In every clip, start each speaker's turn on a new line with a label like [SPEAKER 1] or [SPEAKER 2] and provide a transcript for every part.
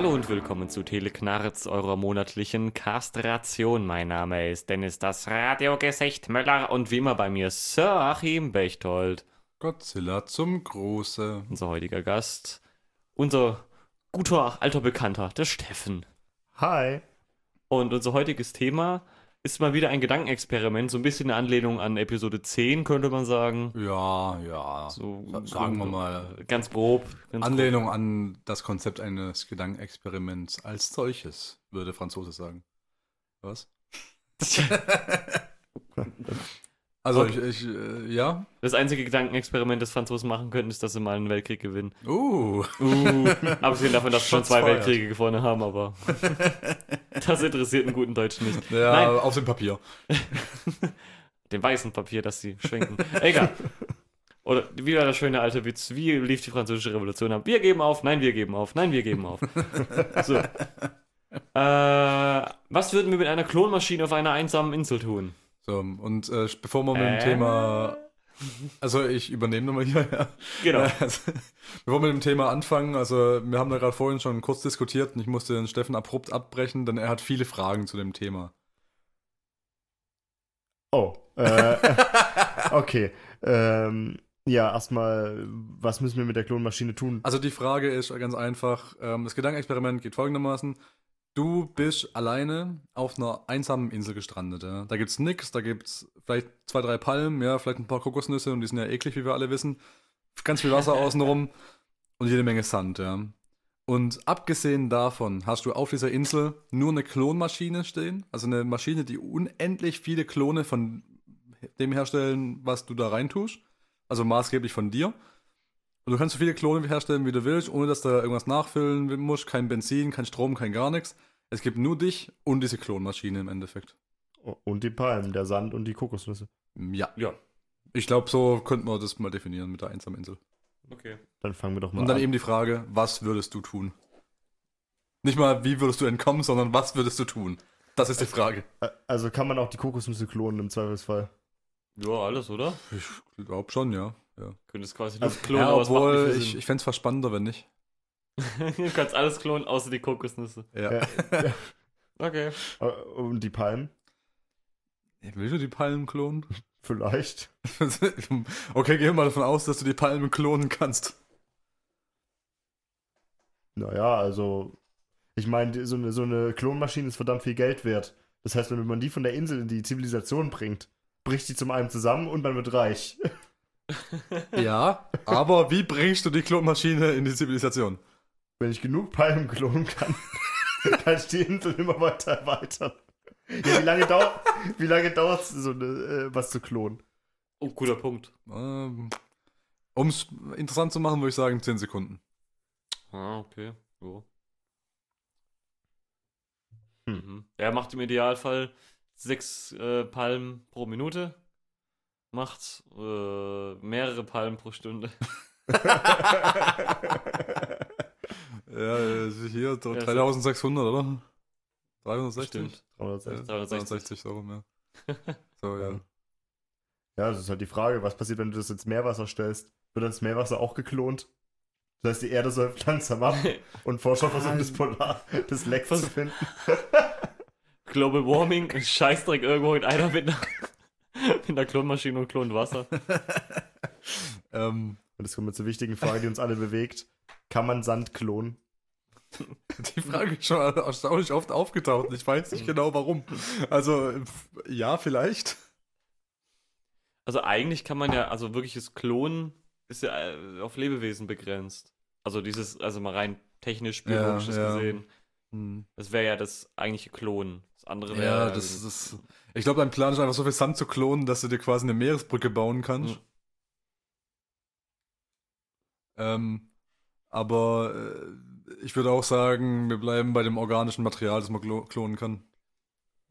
[SPEAKER 1] Hallo und willkommen zu Teleknarz, eurer monatlichen Kastration. Mein Name ist Dennis, das Radiogesicht Möller und wie immer bei mir Sir Achim Bechtold.
[SPEAKER 2] Godzilla zum Große.
[SPEAKER 1] Unser heutiger Gast, unser guter alter Bekannter, der Steffen.
[SPEAKER 3] Hi.
[SPEAKER 1] Und unser heutiges Thema ist mal wieder ein Gedankenexperiment, so ein bisschen eine Anlehnung an Episode 10, könnte man sagen.
[SPEAKER 2] Ja, ja.
[SPEAKER 1] So,
[SPEAKER 2] sagen wir mal.
[SPEAKER 1] Ganz grob. Ganz
[SPEAKER 2] Anlehnung an das Konzept eines Gedankenexperiments als solches, würde Franzose sagen. Was? also, ich, ich äh, ja.
[SPEAKER 1] Das einzige Gedankenexperiment, das Franzosen machen könnten, ist, dass sie mal einen Weltkrieg gewinnen.
[SPEAKER 2] Uh.
[SPEAKER 1] Uh, abgesehen davon, dass sie schon zwei
[SPEAKER 2] fired.
[SPEAKER 1] Weltkriege gewonnen haben, aber das interessiert einen guten Deutschen nicht.
[SPEAKER 2] Ja,
[SPEAKER 1] Nein,
[SPEAKER 2] auf dem Papier.
[SPEAKER 1] dem weißen Papier, das sie schwenken. Egal. Oder wie war der schöne alte Witz? Wie lief die französische Revolution ab? Wir geben auf, nein, wir geben auf, nein, wir geben auf. So. Äh, was würden wir mit einer Klonmaschine auf einer einsamen Insel tun?
[SPEAKER 2] So, und äh, bevor wir mit dem
[SPEAKER 1] Äh?
[SPEAKER 2] Thema. Also, ich übernehme nochmal hier, ja.
[SPEAKER 1] Genau.
[SPEAKER 2] Also, bevor wir mit dem Thema anfangen, also wir haben da gerade vorhin schon kurz diskutiert und ich musste den Steffen abrupt abbrechen, denn er hat viele Fragen zu dem Thema.
[SPEAKER 3] Oh. Äh, okay. Ähm, ja, erstmal, was müssen wir mit der Klonmaschine tun?
[SPEAKER 2] Also die Frage ist ganz einfach, ähm, das Gedankenexperiment geht folgendermaßen. Du bist alleine auf einer einsamen Insel gestrandet. Ja? Da gibt's nix, da gibt's vielleicht zwei, drei Palmen, ja, vielleicht ein paar Kokosnüsse und die sind ja eklig, wie wir alle wissen. Ganz viel Wasser außenrum und jede Menge Sand, ja. Und abgesehen davon hast du auf dieser Insel nur eine Klonmaschine stehen, also eine Maschine, die unendlich viele Klone von dem herstellen, was du da reintust, also maßgeblich von dir. Und du kannst so viele Klone herstellen, wie du willst, ohne dass du irgendwas nachfüllen musst, kein Benzin, kein Strom, kein gar nichts. Es gibt nur dich und diese Klonmaschine im Endeffekt.
[SPEAKER 3] Und die Palmen, der Sand und die Kokosnüsse.
[SPEAKER 2] Ja.
[SPEAKER 1] Ja.
[SPEAKER 2] Ich glaube, so könnten wir das mal definieren mit der einsamen Insel.
[SPEAKER 1] Okay.
[SPEAKER 3] Dann fangen wir doch mal
[SPEAKER 2] Und dann
[SPEAKER 3] an.
[SPEAKER 2] eben die Frage, was würdest du tun? Nicht mal, wie würdest du entkommen, sondern was würdest du tun? Das ist die Frage.
[SPEAKER 3] Also kann man auch die Kokosnüsse klonen im Zweifelsfall.
[SPEAKER 1] Ja, alles, oder?
[SPEAKER 2] Ich glaube schon, ja. Ja.
[SPEAKER 1] Könntest quasi
[SPEAKER 3] Also,
[SPEAKER 1] Luft klonen,
[SPEAKER 2] ja,
[SPEAKER 1] aber es macht
[SPEAKER 2] obwohl, ich, ich fände es spannender, wenn nicht.
[SPEAKER 1] Du kannst alles klonen, außer die Kokosnüsse.
[SPEAKER 2] Ja.
[SPEAKER 3] Ja.
[SPEAKER 1] Okay.
[SPEAKER 3] Und die Palmen?
[SPEAKER 2] Willst du die Palmen klonen?
[SPEAKER 3] Vielleicht.
[SPEAKER 2] okay, gehen wir mal davon aus, dass du die Palmen klonen kannst.
[SPEAKER 3] Naja, also. Ich meine, so eine, so eine Klonmaschine ist verdammt viel Geld wert. Das heißt, wenn man die von der Insel in die Zivilisation bringt, bricht die zum einen zusammen und man wird reich.
[SPEAKER 2] Ja, aber wie bringst du die Klonmaschine in die Zivilisation?
[SPEAKER 3] Wenn ich genug Palmen klonen kann, kann ich die Insel immer weiter erweitern. Ja, wie lange dauert wie lange dauert es, so eine, äh, was zu klonen?
[SPEAKER 1] Oh, guter Punkt.
[SPEAKER 2] Ähm, um es interessant zu machen, würde ich sagen 10 Sekunden.
[SPEAKER 1] Ah, okay. Jo.
[SPEAKER 3] Hm.
[SPEAKER 1] Mhm. Er macht im Idealfall sechs äh, Palmen pro Minute. Macht äh, mehrere Palmen pro Stunde.
[SPEAKER 2] Ja, hier so
[SPEAKER 1] Ja, so-
[SPEAKER 2] 3600, oder? 360?
[SPEAKER 1] Stimmt.
[SPEAKER 3] 360.
[SPEAKER 2] 360 so rum, ja. So, ja.
[SPEAKER 3] Ja, das ist halt die Frage, was passiert, wenn du das ins Meerwasser stellst? Wird das Meerwasser auch geklont? Das heißt, die Erde säuft langsam ab und Forscher versuchen das Polar, das Leck zu finden.
[SPEAKER 1] Global Warming, ein Scheißdreck irgendwo in einer mit einer, mit einer Klonmaschine und klont Wasser.
[SPEAKER 2] Ähm,
[SPEAKER 3] Und das kommt mit zur wichtigen Frage, die uns alle bewegt. Kann man Sand klonen?
[SPEAKER 2] die Frage ist schon erstaunlich oft aufgetaucht. Ich weiß nicht genau warum. Also, ja, vielleicht.
[SPEAKER 1] Also eigentlich kann man ja, also wirkliches Klonen ist ja äh, auf Lebewesen begrenzt. Also dieses, also mal rein technisch, biologisch
[SPEAKER 2] Ja, ja.
[SPEAKER 1] gesehen.
[SPEAKER 2] Hm.
[SPEAKER 1] Das wäre ja das eigentliche Klonen. Das andere wäre.
[SPEAKER 2] Ja, das ist. Ich glaube, dein Plan ist einfach so viel Sand zu klonen, dass du dir quasi eine Meeresbrücke bauen kannst.
[SPEAKER 1] Mhm.
[SPEAKER 2] Ähm, aber äh, ich würde auch sagen, wir bleiben bei dem organischen Material, das man klo klonen kann.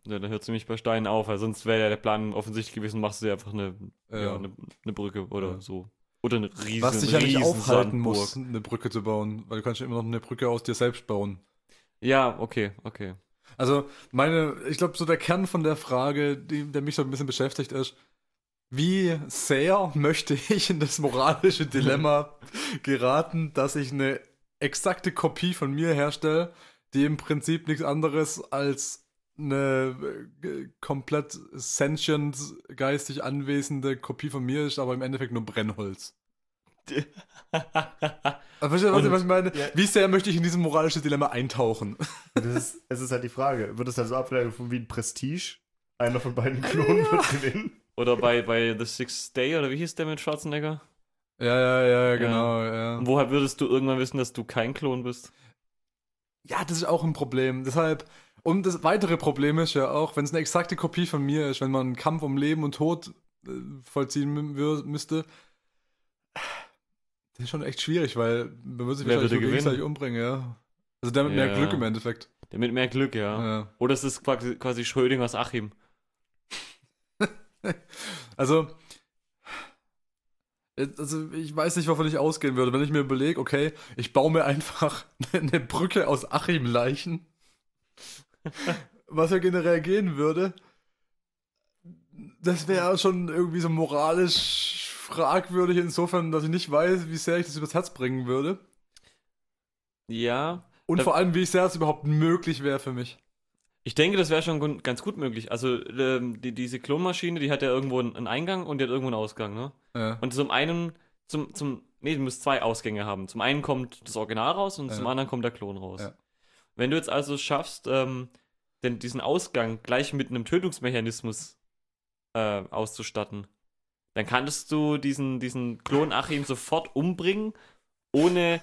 [SPEAKER 1] Ja, dann hört sie mich bei Steinen auf, weil sonst wäre ja der Plan offensichtlich gewesen, machst du dir einfach eine,
[SPEAKER 2] Ja.
[SPEAKER 1] ja, eine, eine Brücke oder
[SPEAKER 2] Ja.
[SPEAKER 1] so. Oder eine riesen
[SPEAKER 2] Was dich ja nicht aufhalten
[SPEAKER 1] Sandburg.
[SPEAKER 2] muss, eine Brücke zu bauen, weil du kannst ja immer noch eine Brücke aus dir selbst bauen.
[SPEAKER 1] Ja, okay, okay.
[SPEAKER 2] Also meine, ich glaube, so der Kern von der Frage, die, der mich so ein bisschen beschäftigt, ist, wie sehr möchte ich in das moralische Dilemma geraten, dass ich eine exakte Kopie von mir herstelle, die im Prinzip nichts anderes als eine äh, komplett sentient, geistig anwesende Kopie von mir ist, aber im Endeffekt nur Brennholz. Aber versteht ihr, was, ich meine?
[SPEAKER 3] ja.
[SPEAKER 2] Wie sehr möchte ich in dieses moralische Dilemma eintauchen?
[SPEAKER 3] Das ist, es ist halt die Frage, wird es dann so abgelaufen wie ein Prestige? Einer von beiden Klonen wird gewinnen.
[SPEAKER 1] Oder bei, bei The Sixth Day, oder wie hieß der mit Schwarzenegger?
[SPEAKER 2] Ja, ja, ja, genau, ja.
[SPEAKER 1] Und woher würdest du irgendwann wissen, dass du kein Klon bist?
[SPEAKER 2] Ja, das ist auch ein Problem. Deshalb, und das weitere Problem ist ja auch, wenn es eine exakte Kopie von mir ist, wenn man einen Kampf um Leben und Tod äh, vollziehen müsste, das ist schon echt schwierig, weil man würde sich
[SPEAKER 1] Wer
[SPEAKER 2] wahrscheinlich
[SPEAKER 1] würde
[SPEAKER 2] gegenseitig umbringen, ja. Also der mit mehr
[SPEAKER 1] Ja.
[SPEAKER 2] Glück im Endeffekt.
[SPEAKER 1] Der mit mehr Glück, ja.
[SPEAKER 2] Ja.
[SPEAKER 1] Oder es ist quasi, quasi Schrödingers Achim.
[SPEAKER 2] Also, also ich weiß nicht, wovon ich ausgehen würde, wenn ich mir überlege, okay, ich baue mir einfach eine Brücke aus Achim-Leichen, was ja generell gehen würde, das wäre schon irgendwie so moralisch fragwürdig insofern, dass ich nicht weiß, wie sehr ich das übers Herz bringen würde.
[SPEAKER 1] Ja.
[SPEAKER 2] Und vor allem, wie sehr es überhaupt möglich wäre für mich.
[SPEAKER 1] Ich denke, das wäre schon ganz gut möglich. Also, ähm, die, diese Klonmaschine, die hat ja irgendwo einen einen Eingang und die hat irgendwo einen Ausgang, ne?
[SPEAKER 2] Ja.
[SPEAKER 1] Und zum einen, zum, zum, nee, du musst zwei Ausgänge haben. Zum einen kommt das Original raus und
[SPEAKER 2] Ja.
[SPEAKER 1] zum anderen kommt der Klon raus.
[SPEAKER 2] Ja.
[SPEAKER 1] Wenn du jetzt also schaffst, ähm, den, diesen Ausgang gleich mit einem Tötungsmechanismus äh, auszustatten, dann kannst du diesen, diesen Klon Achim sofort umbringen, ohne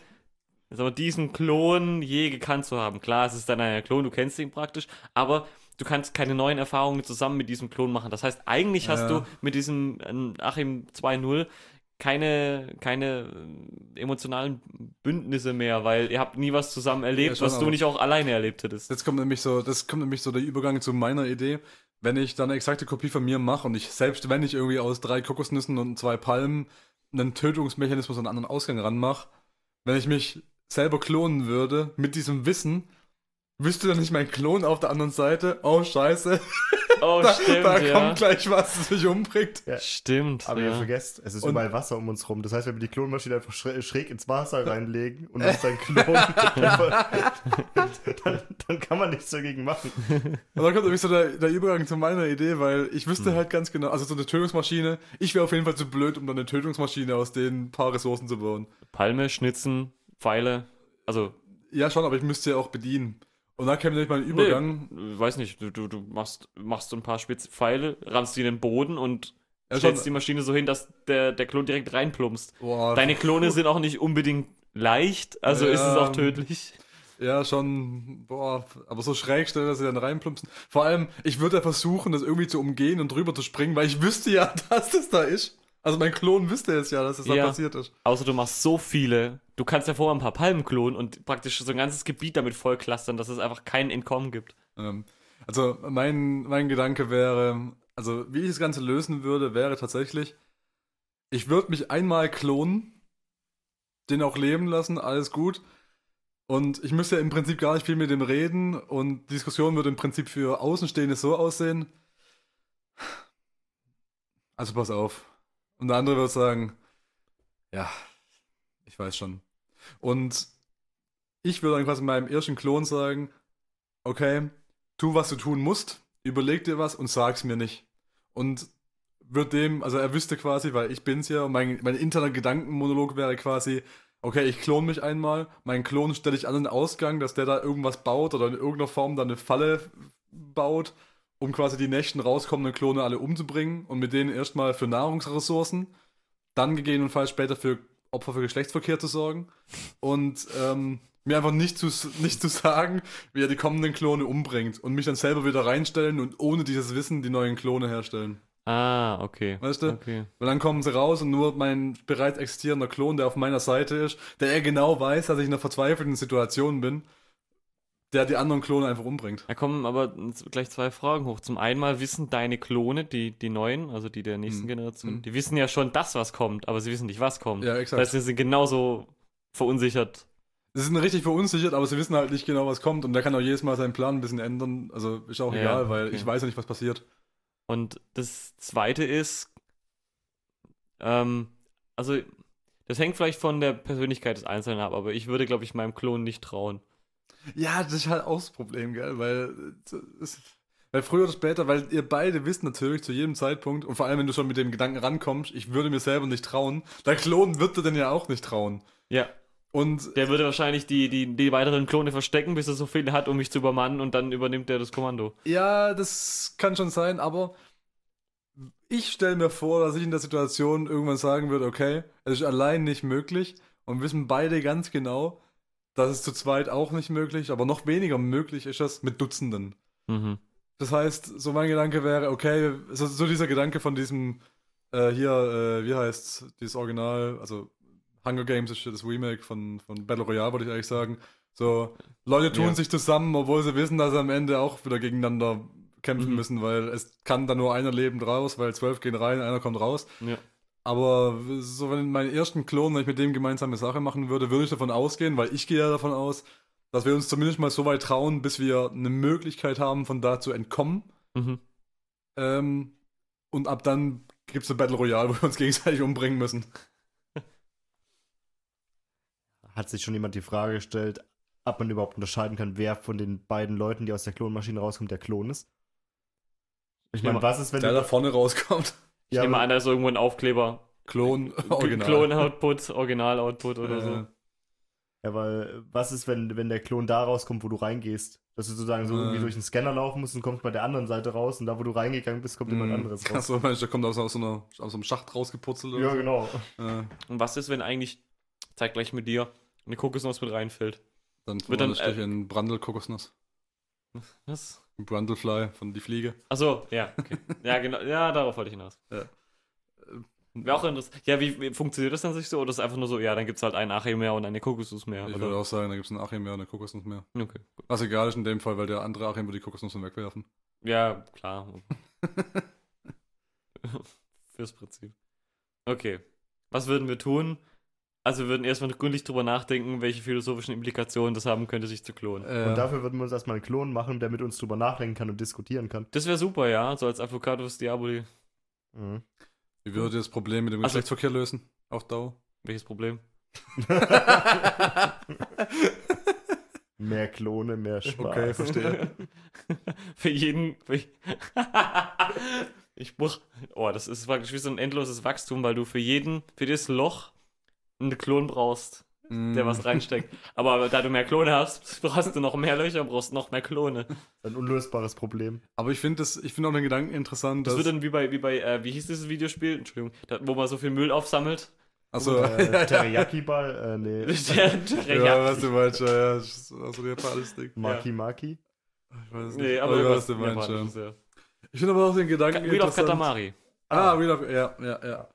[SPEAKER 1] wir, diesen Klon je gekannt zu haben. Klar, es ist dann ein Klon, du kennst ihn praktisch, aber du kannst keine neuen Erfahrungen zusammen mit diesem Klon machen. Das heißt, eigentlich hast
[SPEAKER 2] Ja.
[SPEAKER 1] du mit diesem ähm, Achim 2.0 keine, keine äh, emotionalen Bündnisse mehr, weil ihr habt nie was zusammen erlebt,
[SPEAKER 2] schon,
[SPEAKER 1] was du nicht auch alleine erlebt hättest.
[SPEAKER 2] Jetzt kommt nämlich so, das kommt nämlich so der Übergang zu meiner Idee. Wenn ich dann eine exakte Kopie von mir mache und ich, selbst wenn ich irgendwie aus drei Kokosnüssen und zwei Palmen einen Tötungsmechanismus an einen anderen Ausgang ranmache, wenn ich mich selber klonen würde, mit diesem Wissen, wüsste dann nicht mein Klon auf der anderen Seite, oh scheiße,
[SPEAKER 1] Oh,
[SPEAKER 2] da,
[SPEAKER 1] stimmt,
[SPEAKER 2] da
[SPEAKER 1] ja.
[SPEAKER 2] kommt gleich was, das mich umbringt.
[SPEAKER 3] Ja.
[SPEAKER 1] Stimmt.
[SPEAKER 3] Aber ihr
[SPEAKER 1] ja.
[SPEAKER 3] vergesst, es ist
[SPEAKER 2] Und-
[SPEAKER 3] überall Wasser um uns rum. Das heißt, wenn wir die Klonmaschine einfach schräg, schräg ins Wasser reinlegen und uns dann Klon, dann, dann kann man nichts dagegen machen.
[SPEAKER 2] Und dann kommt nämlich so der, der Übergang zu meiner Idee, weil ich wüsste
[SPEAKER 1] Hm.
[SPEAKER 2] halt ganz genau, also so eine Tötungsmaschine, ich wäre auf jeden Fall zu blöd, um dann eine Tötungsmaschine aus den ein paar Ressourcen zu bauen.
[SPEAKER 1] Palme, Schnitzen, Pfeile. Also,
[SPEAKER 2] Ja, schon, aber ich müsste ja auch bedienen. Und dann käme nämlich mein Übergang.
[SPEAKER 1] nee, weiß nicht, du, du, du machst, machst so ein paar spitze Pfeile, rammst die in den Boden und
[SPEAKER 2] Ja,
[SPEAKER 1] stellst
[SPEAKER 2] schon,
[SPEAKER 1] die Maschine so hin, dass der, der Klon direkt reinplumpst.
[SPEAKER 2] boah,
[SPEAKER 1] Deine Klone sind auch nicht unbedingt leicht, also
[SPEAKER 2] Ja.
[SPEAKER 1] ist es auch tödlich.
[SPEAKER 2] ja, schon, boah, aber so schräg stellen, dass sie dann reinplumpsen. Vor allem, ich würde ja versuchen, das irgendwie zu umgehen und drüber zu springen, weil ich wüsste ja, dass das da ist. Also mein Klon wüsste es ja, dass das
[SPEAKER 1] Ja.
[SPEAKER 2] da passiert ist.
[SPEAKER 1] Außer du machst so viele. Du kannst ja vorher ein paar Palmen klonen und praktisch so ein ganzes Gebiet damit vollklustern, dass es einfach kein Entkommen gibt.
[SPEAKER 2] Ähm, also mein, mein Gedanke wäre, also wie ich das Ganze lösen würde, wäre tatsächlich, ich würde mich einmal klonen, den auch leben lassen, alles gut. Und ich müsste ja im Prinzip gar nicht viel mit dem reden und die Diskussion würde im Prinzip für Außenstehende so aussehen. Also pass auf. Und der andere wird sagen, ja, ich weiß schon. Und ich würde dann quasi meinem ersten Klon sagen, okay, tu, was du tun musst, überleg dir was und sag's mir nicht. Und wird dem, also er wüsste quasi, weil ich bin's ja, und mein, mein interner Gedankenmonolog wäre quasi, okay, ich klon mich einmal, meinen Klon stelle ich an den Ausgang, dass der da irgendwas baut oder in irgendeiner Form dann eine Falle baut, um quasi die nächsten rauskommenden Klone alle umzubringen und mit denen erstmal für Nahrungsressourcen, dann gegebenenfalls später für Opfer für Geschlechtsverkehr zu sorgen und ähm, mir einfach nicht zu, nicht zu sagen, wie er die kommenden Klone umbringt und mich dann selber wieder reinstellen und ohne dieses Wissen die neuen Klone herstellen.
[SPEAKER 1] Ah, okay.
[SPEAKER 2] Weißt du?
[SPEAKER 1] Okay.
[SPEAKER 2] Und dann kommen sie raus und nur mein bereits existierender Klon, der auf meiner Seite ist, der er genau weiß, dass ich in einer verzweifelten Situation bin, der die anderen Klone einfach umbringt.
[SPEAKER 1] Da kommen aber gleich zwei Fragen hoch. Zum einen mal wissen deine Klone, die, die neuen, also die der nächsten
[SPEAKER 2] Mhm.
[SPEAKER 1] Generation,
[SPEAKER 2] Mhm.
[SPEAKER 1] die wissen ja schon das, was kommt, aber sie wissen nicht, was kommt.
[SPEAKER 2] Ja,
[SPEAKER 1] Das
[SPEAKER 2] exakt.
[SPEAKER 1] heißt, sie sind genauso verunsichert.
[SPEAKER 2] Sie sind richtig verunsichert, aber sie wissen halt nicht genau, was kommt und der kann auch jedes Mal seinen Plan ein bisschen ändern. Also ist auch
[SPEAKER 1] Ja,
[SPEAKER 2] egal, weil
[SPEAKER 1] okay.
[SPEAKER 2] ich weiß ja nicht, was passiert.
[SPEAKER 1] Und das zweite ist, ähm, also Das hängt vielleicht von der Persönlichkeit des Einzelnen ab, aber ich würde, glaube ich, meinem Klon nicht trauen.
[SPEAKER 2] Ja, das ist halt auch das Problem, gell? Weil, äh, es, weil früher oder später, weil ihr beide wisst natürlich zu jedem Zeitpunkt, und vor allem, wenn du schon mit dem Gedanken rankommst, ich würde mir selber nicht trauen, der Klon wird dir denn ja auch nicht trauen.
[SPEAKER 1] Ja.
[SPEAKER 2] Und
[SPEAKER 1] Der würde wahrscheinlich die, die, die weiteren Klone verstecken, bis er so viele hat, um mich zu übermannen und dann übernimmt er das Kommando.
[SPEAKER 2] ja, das kann schon sein, aber ich stelle mir vor, dass ich in der Situation irgendwann sagen würde, okay, es ist allein nicht möglich und wissen beide ganz genau, dass es zu zweit auch nicht möglich, aber noch weniger möglich ist es mit Dutzenden.
[SPEAKER 1] Mhm.
[SPEAKER 2] Das heißt, so mein Gedanke wäre, okay, so, so dieser Gedanke von diesem, äh, hier, äh, wie heißt dieses Original, also Hunger Games ist das Remake von, von Battle Royale, würde ich eigentlich sagen. So, Leute tun
[SPEAKER 1] Ja.
[SPEAKER 2] sich zusammen, obwohl sie wissen, dass sie am Ende auch wieder gegeneinander kämpfen
[SPEAKER 1] Mhm.
[SPEAKER 2] müssen, weil es kann da nur einer lebend raus, weil zwölf gehen rein, einer kommt raus.
[SPEAKER 1] Ja.
[SPEAKER 2] Aber so, wenn meinen ersten Klon, wenn ich mit dem gemeinsame Sache machen würde, würde ich davon ausgehen, weil ich gehe ja davon aus, dass wir uns zumindest mal so weit trauen, bis wir eine Möglichkeit haben, von da zu entkommen.
[SPEAKER 1] Mhm.
[SPEAKER 2] Ähm, und ab dann gibt es eine Battle Royale, wo wir uns gegenseitig umbringen müssen.
[SPEAKER 3] Hat sich schon jemand die Frage gestellt, ob man überhaupt unterscheiden kann, wer von den beiden Leuten, die aus der Klonmaschine rauskommt, der Klon ist? Ich meine, was ist, wenn
[SPEAKER 2] Der
[SPEAKER 3] du-
[SPEAKER 2] da vorne rauskommt.
[SPEAKER 1] Ich
[SPEAKER 3] Ja,
[SPEAKER 1] nehme an, da ist irgendwo ein Aufkleber.
[SPEAKER 2] Klon, original.
[SPEAKER 1] Klon-Output, Original-Output oder
[SPEAKER 2] Äh,
[SPEAKER 1] so.
[SPEAKER 3] Ja, weil was ist, wenn, wenn der Klon da rauskommt, wo du reingehst? Dass du sozusagen so
[SPEAKER 2] Äh.
[SPEAKER 3] irgendwie durch den Scanner laufen musst und kommst bei der anderen Seite raus und da, wo du reingegangen bist, kommt jemand anderes raus.
[SPEAKER 2] Achso, meinst du, der kommt aus, aus, so einer, aus so einem Schacht rausgeputzelt oder
[SPEAKER 3] Ja,
[SPEAKER 2] so?
[SPEAKER 3] genau.
[SPEAKER 2] Äh,
[SPEAKER 1] Und was ist, wenn eigentlich, zeig gleich mit dir, eine Kokosnuss mit reinfällt?
[SPEAKER 2] dann
[SPEAKER 1] Wird dann, äh,
[SPEAKER 2] in Brandl-Kokosnuss.
[SPEAKER 1] Was?
[SPEAKER 2] Brundlefly von die Fliege.
[SPEAKER 1] Achso, ja, okay. Ja, genau, ja, darauf wollte ich hinaus.
[SPEAKER 2] Ja.
[SPEAKER 1] Wäre auch interessant. Ja, wie, wie funktioniert das dann sich so? Oder ist es einfach nur so, ja, dann gibt es halt ein Achim mehr und eine Kokosnuss mehr?
[SPEAKER 2] Ich
[SPEAKER 1] Oder?
[SPEAKER 2] würde auch sagen, da gibt es einen Achim mehr und eine Kokosnuss mehr.
[SPEAKER 1] Okay, gut.
[SPEAKER 2] Was egal ist in dem Fall, weil der andere Achim würde die Kokosnuss dann wegwerfen.
[SPEAKER 1] Ja, klar. Fürs Prinzip. Okay. Was würden wir tun? Also wir würden erstmal gründlich drüber nachdenken, welche philosophischen Implikationen das haben könnte, sich zu klonen.
[SPEAKER 2] Äh,
[SPEAKER 3] Und dafür würden wir uns erstmal einen Klon machen, der mit uns drüber nachdenken kann und diskutieren kann.
[SPEAKER 1] Das wäre super, ja, so als Avocados Diaboli.
[SPEAKER 3] Mhm.
[SPEAKER 2] wie würdet ihr das Problem mit dem
[SPEAKER 1] Also-
[SPEAKER 2] Geschlechtsverkehr lösen? Auf Dauer?
[SPEAKER 1] Welches Problem?
[SPEAKER 3] Mehr Klone, mehr Spaß.
[SPEAKER 2] Okay, verstehe.
[SPEAKER 1] für jeden. Für ich muss. Oh, das ist praktisch wie so ein endloses Wachstum, weil du für jeden, für jedes Loch einen Klon brauchst, der was reinsteckt. Aber da du mehr Klone hast, brauchst du noch mehr Löcher, brauchst noch mehr Klone.
[SPEAKER 3] Ein unlösbares Problem.
[SPEAKER 2] Aber ich finde das- ich finde auch den Gedanken interessant,
[SPEAKER 1] Das
[SPEAKER 2] dass.
[SPEAKER 1] wird dann wie bei, wie bei, äh, wie hieß dieses Videospiel? Entschuldigung, da, wo man so viel Müll aufsammelt.
[SPEAKER 2] Achso,
[SPEAKER 3] Äh, Teriyaki-Ball, äh, nee.
[SPEAKER 1] Der, der,
[SPEAKER 2] ja, was du meinst, ja, ja, also der alles Ding.
[SPEAKER 3] Maki Maki.
[SPEAKER 2] Ich weiß es
[SPEAKER 1] Nee,
[SPEAKER 2] nicht.
[SPEAKER 1] aber
[SPEAKER 2] ich weiß,
[SPEAKER 1] irgendwas
[SPEAKER 2] was du meinst, ja. Ich finde aber auch den Gedanken
[SPEAKER 1] Wheel of
[SPEAKER 2] interessant.
[SPEAKER 1] Katamari.
[SPEAKER 2] Ah, Wheel of, ja, ja, ja.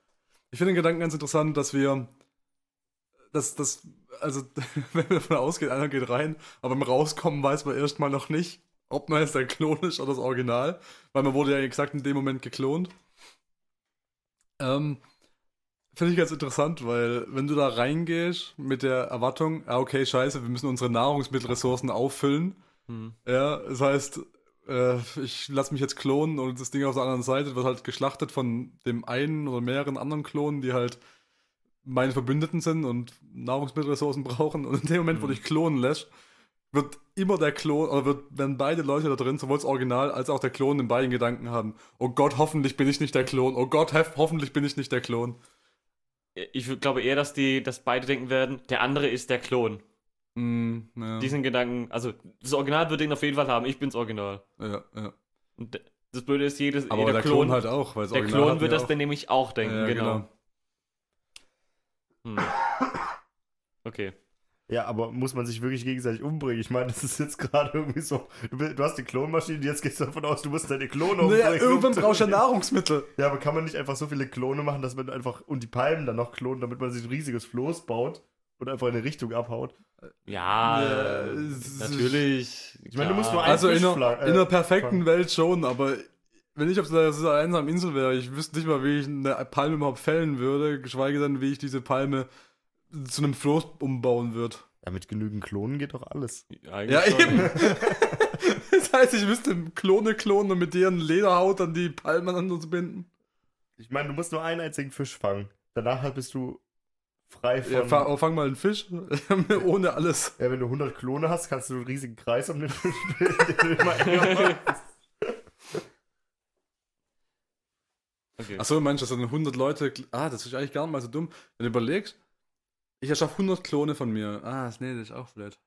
[SPEAKER 2] Ich finde den Gedanken ganz interessant, dass wir, dass das, also, wenn wir davon ausgehen, einer geht rein, aber beim Rauskommen weiß man erstmal noch nicht, ob man jetzt der Klon ist oder das Original, weil man wurde ja exakt in dem Moment geklont. Ähm, finde ich ganz interessant, weil wenn du da reingehst mit der Erwartung, ah, okay, scheiße, wir müssen unsere Nahrungsmittelressourcen auffüllen,
[SPEAKER 1] Hm.
[SPEAKER 2] ja, das heißt, äh, ich lasse mich jetzt klonen und das Ding auf der anderen Seite wird halt geschlachtet von dem einen oder mehreren anderen Klonen, die halt meine Verbündeten sind und Nahrungsmittelressourcen brauchen. Und in dem Moment, wo
[SPEAKER 1] Mhm.
[SPEAKER 2] du dich klonen lässt, wird immer der Klon, oder wird, werden beide Leute da drin, sowohl das Original als auch der Klon, in beiden Gedanken haben. Oh Gott, hoffentlich bin ich nicht der Klon. Oh Gott, hoffentlich bin ich nicht der Klon.
[SPEAKER 1] Ich glaube eher, dass die, dass beide denken werden, der andere ist der Klon.
[SPEAKER 2] Mm, ja,
[SPEAKER 1] Diesen Gedanken, also das Original wird den auf jeden Fall haben, ich bin's Original.
[SPEAKER 2] ja, ja.
[SPEAKER 1] Und das Blöde ist, jedes,
[SPEAKER 2] Aber
[SPEAKER 1] jeder
[SPEAKER 2] der Klon, halt auch, weil
[SPEAKER 1] der
[SPEAKER 2] Original
[SPEAKER 1] Klon wird
[SPEAKER 2] ja
[SPEAKER 1] das
[SPEAKER 2] auch-
[SPEAKER 1] dann nämlich auch denken,
[SPEAKER 2] Ja,
[SPEAKER 1] genau. Hm. Okay.
[SPEAKER 3] Ja, aber muss man sich wirklich gegenseitig umbringen? Ich meine, das ist jetzt gerade irgendwie so. Du, du hast die Klonmaschine, jetzt gehst du davon aus, du musst deine Klone umbringen.
[SPEAKER 2] Naja, irgendwann brauchst du ja Nahrungsmittel.
[SPEAKER 3] Ja, aber kann man nicht einfach so viele Klone machen, dass man einfach und die Palmen dann noch klonen, damit man sich ein riesiges Floß baut und einfach in eine Richtung abhaut?
[SPEAKER 1] Ja,
[SPEAKER 2] Ja,
[SPEAKER 1] äh, natürlich.
[SPEAKER 3] Ich meine, du musst nur
[SPEAKER 1] klar.
[SPEAKER 3] ein-
[SPEAKER 2] Also in einer,
[SPEAKER 3] äh,
[SPEAKER 2] in einer perfekten
[SPEAKER 3] fangen.
[SPEAKER 2] Welt schon, aber wenn ich auf dieser, einsamen Insel wäre, ich wüsste nicht mal, wie ich eine Palme überhaupt fällen würde, geschweige denn, wie ich diese Palme zu einem Floß umbauen würde.
[SPEAKER 3] Ja, mit genügend Klonen geht doch alles.
[SPEAKER 1] Eigentlich
[SPEAKER 2] Ja,
[SPEAKER 1] schon.
[SPEAKER 2] eben. das heißt, ich müsste Klone klonen und mit deren Lederhaut dann die Palmen aneinander zu binden.
[SPEAKER 3] Ich meine, du musst nur einen einzigen Fisch fangen. Danach bist du Frei von.
[SPEAKER 2] Ja, fa oh, fang mal einen Fisch ohne alles.
[SPEAKER 3] Ja, wenn du 100 Klone hast, kannst du einen riesigen Kreis um den Fisch bilden, den du immer enger machst.
[SPEAKER 1] Okay.
[SPEAKER 2] Achso, meinst du, dass dann 100 Leute. Ah, das ist eigentlich gar nicht mal so dumm. Wenn du überlegst, ich erschaffe 100 Klone von mir. Ah, das- nee, das ist auch blöd.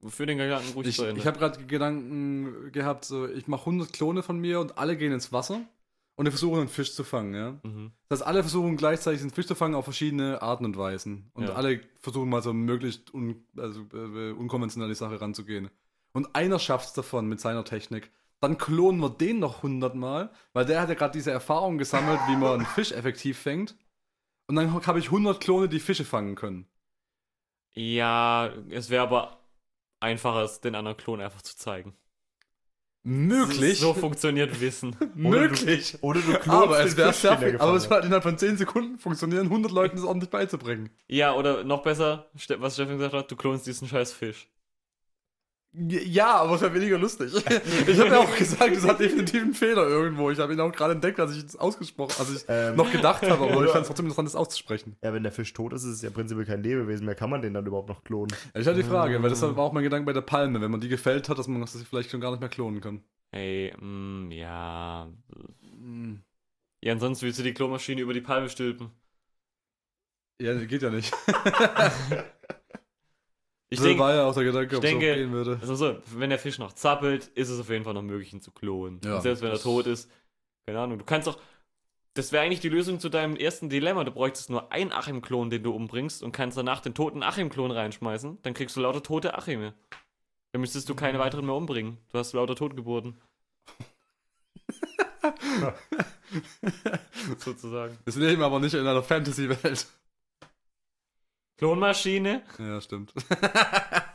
[SPEAKER 1] Wofür den Gedanken ruhig
[SPEAKER 2] Ich,
[SPEAKER 1] zu Ende.
[SPEAKER 2] ich habe gerade Gedanken gehabt, so, ich mache 100 Klone von mir und alle gehen ins Wasser und wir versuchen einen Fisch zu fangen, ja.
[SPEAKER 1] mhm.
[SPEAKER 2] Das heißt, alle versuchen gleichzeitig einen Fisch zu fangen auf verschiedene Arten und Weisen. Und
[SPEAKER 1] Ja.
[SPEAKER 2] alle versuchen mal so möglichst un, also, äh, unkonventionell die Sache ranzugehen. Und einer schafft es davon mit seiner Technik. Dann klonen wir den noch 100 Mal, weil der hat ja gerade diese Erfahrung gesammelt, wie man einen Fisch effektiv fängt. Und dann habe ich 100 Klone, die Fische fangen können.
[SPEAKER 1] Ja, es wäre aber einfacher, es den anderen Klon einfach zu zeigen.
[SPEAKER 2] Möglich.
[SPEAKER 1] So funktioniert Wissen.
[SPEAKER 2] möglich.
[SPEAKER 3] Oder du klonst
[SPEAKER 2] Aber es wäre sehr
[SPEAKER 3] er
[SPEAKER 2] aber es wird innerhalb von 10 Sekunden funktionieren, 100 Leuten das ordentlich beizubringen.
[SPEAKER 1] Ja, oder noch besser, was Stefan gesagt hat, du klonst diesen scheiß Fisch.
[SPEAKER 2] Ja, aber es wäre weniger lustig. Ich habe ja auch gesagt, es hat definitiv einen Fehler irgendwo. Ich habe ihn auch gerade entdeckt, als ich es ausgesprochen, als ich
[SPEAKER 3] Ähm,
[SPEAKER 2] noch gedacht habe, aber ich fand es trotzdem interessant, das auszusprechen.
[SPEAKER 3] Ja, wenn der Fisch tot ist, ist es ja prinzipiell kein Lebewesen mehr. Kann man den dann überhaupt noch klonen?
[SPEAKER 2] Ja, ich hatte die Frage, weil das war auch mein Gedanke bei der Palme, wenn man die gefällt hat, dass man das vielleicht schon gar nicht mehr klonen kann.
[SPEAKER 1] Ey, mm, ja.
[SPEAKER 2] Hm.
[SPEAKER 1] Ja, ansonsten willst du die Klomaschine über die Palme stülpen.
[SPEAKER 2] Ja, geht ja nicht.
[SPEAKER 1] Ich
[SPEAKER 2] das
[SPEAKER 1] denke,
[SPEAKER 2] war ja auch der Gedanke, ob es
[SPEAKER 1] denke-
[SPEAKER 2] gehen würde.
[SPEAKER 1] also so, wenn der Fisch noch zappelt, ist es auf jeden Fall noch möglich, ihn zu klonen.
[SPEAKER 2] Ja,
[SPEAKER 1] selbst wenn er
[SPEAKER 2] das-
[SPEAKER 1] tot ist, keine Ahnung, du kannst auch. Das wäre eigentlich die Lösung zu deinem ersten Dilemma. Du bräuchtest nur einen Achim-Klon, den du umbringst und kannst danach den toten Achim-Klon reinschmeißen. Dann kriegst du lauter tote Achime. Dann müsstest du keine weiteren mehr umbringen. Du hast lauter Totgeburten. Sozusagen.
[SPEAKER 2] Wir leben aber nicht in einer Fantasy-Welt.
[SPEAKER 1] Klonmaschine.
[SPEAKER 2] Ja, stimmt.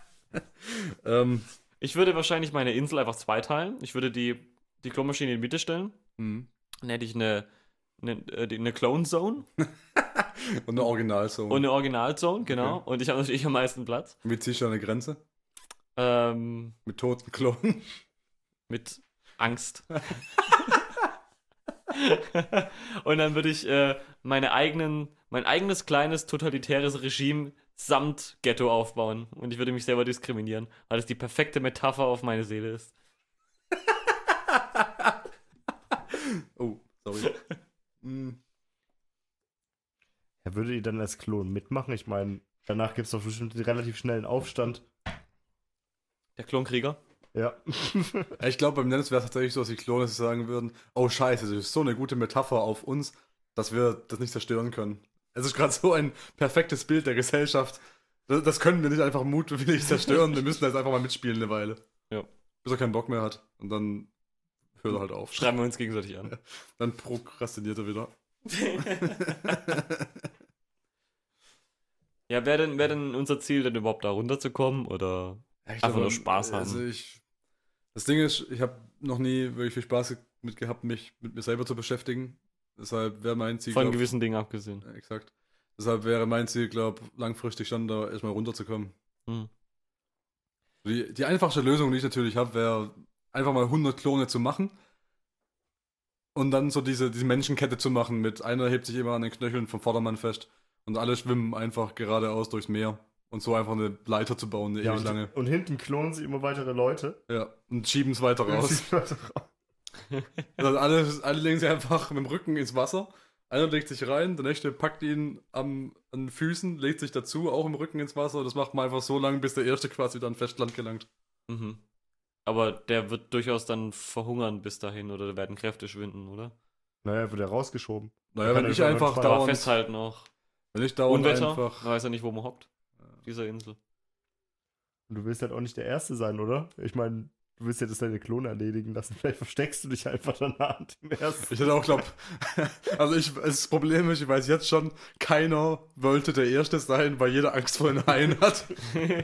[SPEAKER 2] ähm,
[SPEAKER 1] Ich würde wahrscheinlich meine Insel einfach zweiteilen. Ich würde die, die Klonmaschine in die Mitte stellen.
[SPEAKER 2] hm.
[SPEAKER 1] Dann hätte ich eine, eine, äh, eine Clone Zone
[SPEAKER 2] Und eine Originalzone.
[SPEAKER 1] und eine Original Zone, genau. Und ich habe natürlich am meisten Platz.
[SPEAKER 2] Ziehst du eine Grenze?
[SPEAKER 1] Ähm,
[SPEAKER 2] Mit toten Klonen?
[SPEAKER 1] mit Angst. und dann würde ich äh, meine eigenen, mein eigenes kleines totalitäres Regime samt Ghetto aufbauen. Und ich würde mich selber diskriminieren, weil es die perfekte Metapher auf meine Seele ist.
[SPEAKER 2] Oh, sorry. Hm.
[SPEAKER 3] Ja, würde die dann als Klon mitmachen? Ich meine, danach gibt es doch bestimmt einen relativ schnellen Aufstand.
[SPEAKER 1] Der Klonkrieger.
[SPEAKER 3] Ja.
[SPEAKER 2] Ich glaube, beim Dennis wäre es tatsächlich so, dass die Klone sagen würden, oh scheiße, das ist so eine gute Metapher auf uns, dass wir das nicht zerstören können. Es ist gerade so ein perfektes Bild der Gesellschaft. Das, das können wir nicht einfach mutwillig zerstören, wir müssen jetzt einfach mal mitspielen eine Weile.
[SPEAKER 1] Ja.
[SPEAKER 2] Bis er keinen Bock mehr hat. Und dann hört er halt auf.
[SPEAKER 1] Schreiben wir uns gegenseitig an.
[SPEAKER 2] Dann prokrastiniert er wieder.
[SPEAKER 1] Ja, wäre denn, wär denn unser Ziel, denn überhaupt da runterzukommen? Oder
[SPEAKER 2] Ja,
[SPEAKER 1] Einfach nur Spaß haben.
[SPEAKER 2] Also ich, das Ding ist, ich habe noch nie wirklich viel Spaß mit gehabt, mich mit mir selber zu beschäftigen. Deshalb wäre mein Ziel.
[SPEAKER 1] von
[SPEAKER 2] glaub-
[SPEAKER 1] gewissen Dingen abgesehen?
[SPEAKER 2] Ja, exakt. Deshalb wäre mein Ziel, glaube langfristig schon da erstmal runterzukommen.
[SPEAKER 1] Hm.
[SPEAKER 2] Die, die einfachste Lösung, die ich natürlich habe, wäre einfach mal 100 Klone zu machen und dann so diese, diese Menschenkette zu machen mit einer hebt sich immer an den Knöcheln vom Vordermann fest und alle schwimmen einfach geradeaus durchs Meer und so einfach eine Leiter zu bauen, eine
[SPEAKER 3] ja
[SPEAKER 2] ewig
[SPEAKER 3] und,
[SPEAKER 2] lange.
[SPEAKER 3] und hinten klonen sie immer weitere Leute.
[SPEAKER 2] Ja, und schieben es weiter raus. Also alle, alle legen sich einfach mit dem Rücken ins Wasser. Einer legt sich rein, der nächste packt ihn am, an den Füßen, legt sich dazu, auch im Rücken ins Wasser. Das macht man einfach so lange, bis der erste quasi wieder an Festland gelangt.
[SPEAKER 1] Mhm. Aber der wird durchaus dann verhungern bis dahin oder werden Kräfte schwinden, oder?
[SPEAKER 3] naja, wird er rausgeschoben.
[SPEAKER 2] Naja, wenn
[SPEAKER 3] er
[SPEAKER 2] ich einfach dauernd,
[SPEAKER 1] festhalten auch.
[SPEAKER 2] wenn ich dauernd
[SPEAKER 1] Unwetter,
[SPEAKER 2] einfach,
[SPEAKER 1] man weiß ja nicht, wo man hockt. Dieser Insel.
[SPEAKER 3] Und du willst halt auch nicht der Erste sein, oder? Ich meine, du willst ja das deine Klone erledigen lassen. Vielleicht versteckst du dich einfach danach dem Ersten.
[SPEAKER 2] ich hätte auch glaub, also ich, das Problem ist, ich weiß jetzt schon, keiner wollte der Erste sein, weil jeder Angst vor den Haien hat.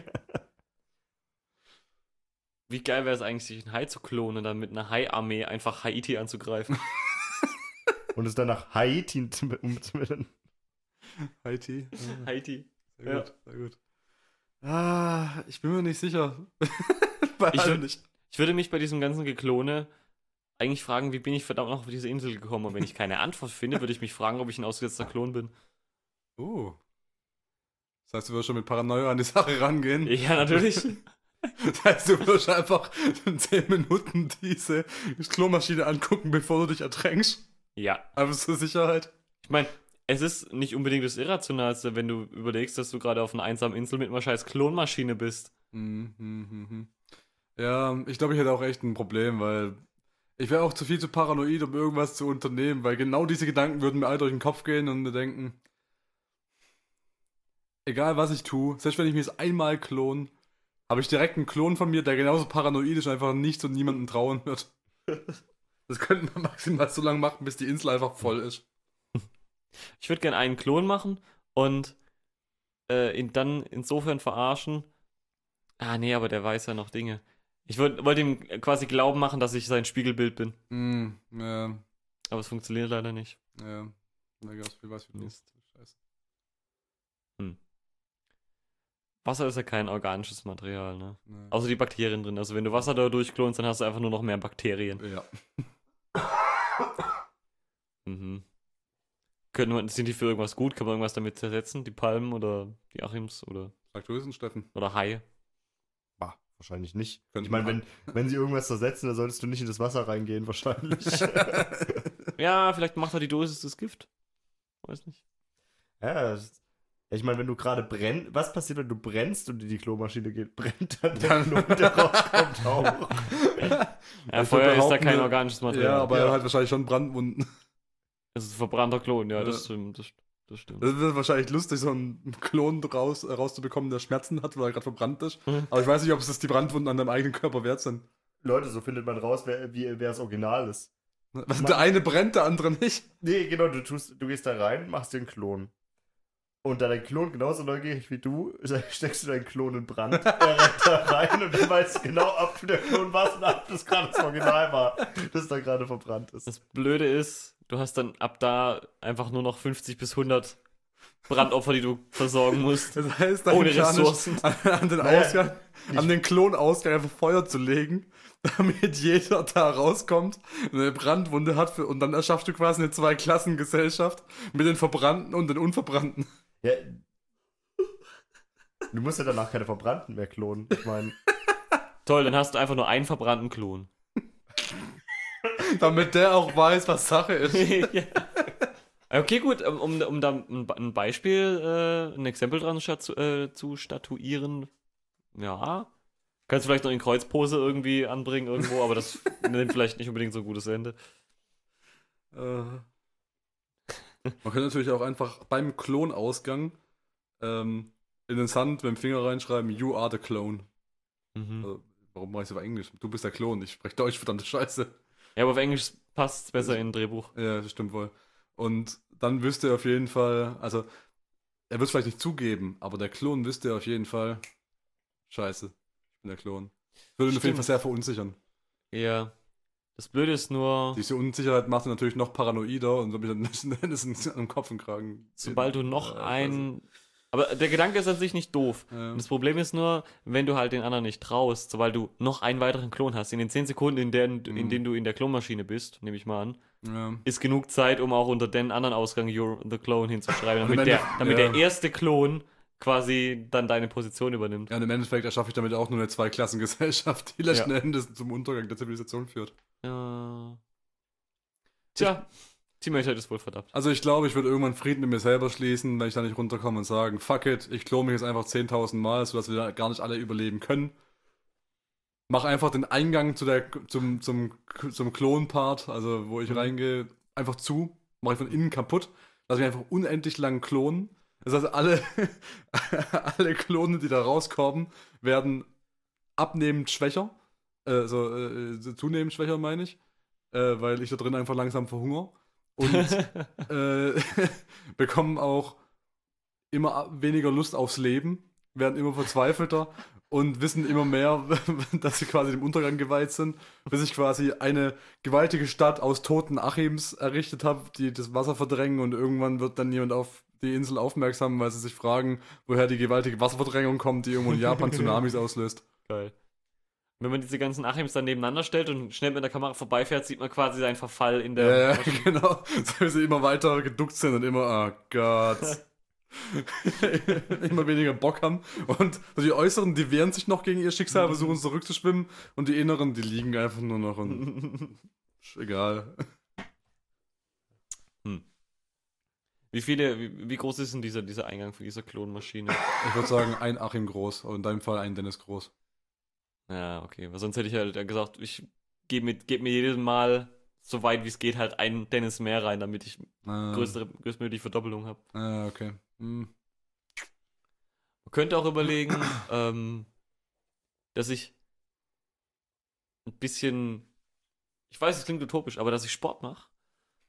[SPEAKER 1] Wie geil wäre es eigentlich, sich einen Hai zu klonen und dann mit einer Hai-Armee einfach Haiti anzugreifen?
[SPEAKER 3] Und es dann nach Haiti zu- umzuwenden.
[SPEAKER 2] Haiti.
[SPEAKER 1] Haiti.
[SPEAKER 2] Sehr
[SPEAKER 1] Ja.
[SPEAKER 2] gut, sehr gut. Ah, ich bin mir nicht sicher. Bei
[SPEAKER 1] Ich
[SPEAKER 2] nicht.
[SPEAKER 1] Ich würde mich bei diesem ganzen Geklone eigentlich fragen, wie bin ich verdammt noch auf diese Insel gekommen? Und wenn ich keine Antwort finde, würde ich mich fragen, ob ich ein ausgesetzter Klon bin.
[SPEAKER 2] Oh. Das heißt, du wirst schon mit Paranoia an die Sache rangehen.
[SPEAKER 1] Ja, natürlich.
[SPEAKER 2] Das heißt, du wirst einfach in 10 Minuten diese Klomaschine angucken, bevor du dich ertränkst.
[SPEAKER 1] ja.
[SPEAKER 2] Einfach zur Sicherheit.
[SPEAKER 1] Ich meine, es ist nicht unbedingt das Irrationalste, wenn du überlegst, dass du gerade auf einer einsamen Insel mit einer scheiß Klonmaschine bist.
[SPEAKER 2] Mhm, mhm, mhm. Ja, ich glaube, ich hätte auch echt ein Problem, weil ich wäre auch zu viel zu paranoid, um irgendwas zu unternehmen, weil genau diese Gedanken würden mir alle durch den Kopf gehen und mir denken, egal was ich tue, selbst wenn ich mir es einmal klon, habe ich direkt einen Klon von mir, der genauso paranoid ist und einfach nichts und niemandem trauen wird. Das könnte man maximal so lange machen, bis die Insel einfach voll ist.
[SPEAKER 1] Ich würde gerne einen Klon machen und äh, ihn dann insofern verarschen. Ah, nee, aber der weiß ja noch Dinge. Ich wollte wollt ihm quasi glauben machen, dass ich sein Spiegelbild bin.
[SPEAKER 2] Mm, ja,
[SPEAKER 1] Aber es funktioniert leider nicht.
[SPEAKER 2] ja. Da gab's viel was.
[SPEAKER 1] Mist.
[SPEAKER 2] Scheiße.
[SPEAKER 1] Wasser ist ja kein organisches Material, ne?
[SPEAKER 2] Ja.
[SPEAKER 1] Außer die Bakterien drin. Also wenn du Wasser da durchklonst, dann hast du einfach nur noch mehr Bakterien.
[SPEAKER 2] ja.
[SPEAKER 1] Mhm. Können sind die für irgendwas gut? Kann man irgendwas damit zersetzen? Die Palmen oder die Achims oder,
[SPEAKER 2] Sag du es, Steffen.
[SPEAKER 1] oder Haie?
[SPEAKER 3] Wahrscheinlich nicht.
[SPEAKER 2] Könnte
[SPEAKER 3] ich meine, wenn, wenn sie irgendwas zersetzen, dann solltest du nicht in das Wasser reingehen, wahrscheinlich.
[SPEAKER 1] Ja, vielleicht macht er die Dosis das Gift. Weiß nicht.
[SPEAKER 3] ja, ich meine, wenn du gerade brennst, was passiert, wenn du brennst und in die Klomaschine geht? Brennt dann der Klon, der rauskommt, auch.
[SPEAKER 1] Ja,
[SPEAKER 2] Ich
[SPEAKER 1] Feuer ist da kein organisches Material.
[SPEAKER 2] Ja, aber
[SPEAKER 3] Ja.
[SPEAKER 2] er hat wahrscheinlich schon Brandwunden.
[SPEAKER 1] Es ist ein verbrannter Klon, ja,
[SPEAKER 2] Ja.
[SPEAKER 1] das stimmt. Das, das stimmt.
[SPEAKER 2] Das wird wahrscheinlich lustig, so einen Klon raus, äh, rauszubekommen, der Schmerzen hat, weil er gerade verbrannt ist.
[SPEAKER 1] Mhm.
[SPEAKER 2] Aber ich weiß nicht, ob es das die Brandwunden an deinem eigenen Körper wert sind.
[SPEAKER 3] Leute, so findet man raus, wer, wie, wer das Original ist.
[SPEAKER 2] Was,
[SPEAKER 3] Man-
[SPEAKER 2] der eine brennt, der andere nicht.
[SPEAKER 3] Nee, genau, du, tust, du gehst da rein, machst dir einen Klon. Und da dein Klon genauso neugierig wie du, steckst du deinen Klon in Brand, er rennt da rein und dann weißt du genau, ob du der Klon warst oder ob das gerade das Original war, das da gerade verbrannt ist.
[SPEAKER 1] Das Blöde ist, du hast dann ab da einfach nur noch 50 bis 100 Brandopfer, die du versorgen musst.
[SPEAKER 2] Das heißt,
[SPEAKER 1] Ohne Ressourcen.
[SPEAKER 2] An, an den
[SPEAKER 3] Naja,
[SPEAKER 2] Ausgang, an den Klonausgang einfach Feuer zu legen, damit jeder da rauskommt, eine Brandwunde hat für, und dann erschaffst du quasi eine Zweiklassengesellschaft mit den Verbrannten und den Unverbrannten.
[SPEAKER 3] Ja. Du musst ja danach keine Verbrannten mehr klonen. Ich meine,
[SPEAKER 1] Toll, dann hast du einfach nur einen verbrannten Klon.
[SPEAKER 2] Damit der auch weiß, was Sache ist.
[SPEAKER 1] ja. Okay, gut, um, um, um da ein Be- ein Beispiel, äh, ein Exempel dran statu äh, zu statuieren, ja. Kannst du vielleicht noch in Kreuzpose irgendwie anbringen irgendwo, aber das nimmt vielleicht nicht unbedingt so ein gutes Ende.
[SPEAKER 2] Äh, Man könnte natürlich auch einfach beim Klonausgang ähm, in den Sand mit dem Finger reinschreiben, you are the clone.
[SPEAKER 1] Mhm.
[SPEAKER 2] Also, warum mache ich es auf Englisch? Du bist der Klon, ich spreche Deutsch, verdammte Scheiße.
[SPEAKER 1] Ja, aber auf Englisch passt es besser in ein Drehbuch.
[SPEAKER 2] Ja, das stimmt wohl. Und dann wüsste er auf jeden Fall, also er wird es vielleicht nicht zugeben, aber der Klon wüsste auf jeden Fall, scheiße, ich bin der Klon. Würde ihn auf jeden. Fall sehr verunsichern.
[SPEAKER 1] Ja. Das Blöde ist nur,
[SPEAKER 2] Diese Unsicherheit macht ihn natürlich noch paranoider und so mit dann Dennis am Kopf und Kragen.
[SPEAKER 1] sobald du noch
[SPEAKER 2] Äh,
[SPEAKER 1] ein. Aber der Gedanke ist an sich nicht doof.
[SPEAKER 2] Ja.
[SPEAKER 1] Das Problem ist nur, wenn du halt den anderen nicht traust, sobald du noch einen weiteren Klon hast, in den 10 Sekunden, in denen, in
[SPEAKER 2] Mhm.
[SPEAKER 1] denen du in der Klonmaschine bist, nehme ich mal an,
[SPEAKER 2] Ja.
[SPEAKER 1] ist genug Zeit, um auch unter den anderen Ausgang You're the Clone hinzuschreiben, damit, der, damit
[SPEAKER 2] ja.
[SPEAKER 1] der erste Klon quasi dann deine Position übernimmt.
[SPEAKER 2] ja, und im Endeffekt erschaffe ich damit auch nur eine Zweiklassengesellschaft, die letzten. Endes zum Untergang der Zivilisation führt.
[SPEAKER 1] Ja. Tja, die Menschheit ist wohl verdammt.
[SPEAKER 2] Also ich glaube, ich würde irgendwann Frieden mit mir selber schließen, wenn ich da nicht runterkomme und sagen, fuck it, ich klone mich jetzt einfach 10.000 Mal, sodass wir da gar nicht alle überleben können. Mach einfach den Eingang zu der, zum, zum, zum Klon-Part, also wo ich
[SPEAKER 1] Mhm.
[SPEAKER 2] reingehe, einfach zu, mache ich von innen kaputt, lass mich einfach unendlich lang klonen. Das heißt, alle, alle Klone, die da rauskommen, werden abnehmend schwächer, äh, so, äh, zunehmend schwächer meine ich, äh, weil ich da drin einfach langsam verhungere. Und äh, bekommen auch immer weniger Lust aufs Leben, werden immer verzweifelter und wissen immer mehr, dass sie quasi dem Untergang geweiht sind, bis ich quasi eine gewaltige Stadt aus toten Achims errichtet habe, die das Wasser verdrängen und irgendwann wird dann jemand auf die Insel aufmerksam, weil sie sich fragen, woher die gewaltige Wasserverdrängung kommt, die irgendwo in Japan Tsunamis auslöst.
[SPEAKER 1] Geil. Wenn man diese ganzen Achims dann nebeneinander stellt und schnell mit der Kamera vorbeifährt, sieht man quasi seinen Verfall in der.
[SPEAKER 2] Ja, ja, genau. So wie sie immer weiter geduckt sind und immer, oh Gott. immer weniger Bock haben. Und die Äußeren, die wehren sich noch gegen ihr Schicksal, versuchen zurückzuschwimmen. Und die Inneren, die liegen einfach nur noch und egal.
[SPEAKER 1] Wie viele, wie, wie groß ist denn dieser, dieser Eingang von dieser Klonmaschine?
[SPEAKER 2] Ich würde sagen, ein Achim groß, aber in deinem Fall ein Dennis groß.
[SPEAKER 1] Ja, okay. Weil sonst hätte ich halt gesagt, ich gebe mir, geb mir jedes Mal so weit wie es geht halt einen Dennis mehr rein, damit ich
[SPEAKER 2] Ah,
[SPEAKER 1] größere, größtmögliche Verdoppelung habe.
[SPEAKER 2] ah, okay. Hm.
[SPEAKER 1] Man könnte auch überlegen, ähm, dass ich ein bisschen, ich weiß, es klingt utopisch, aber dass ich Sport mache,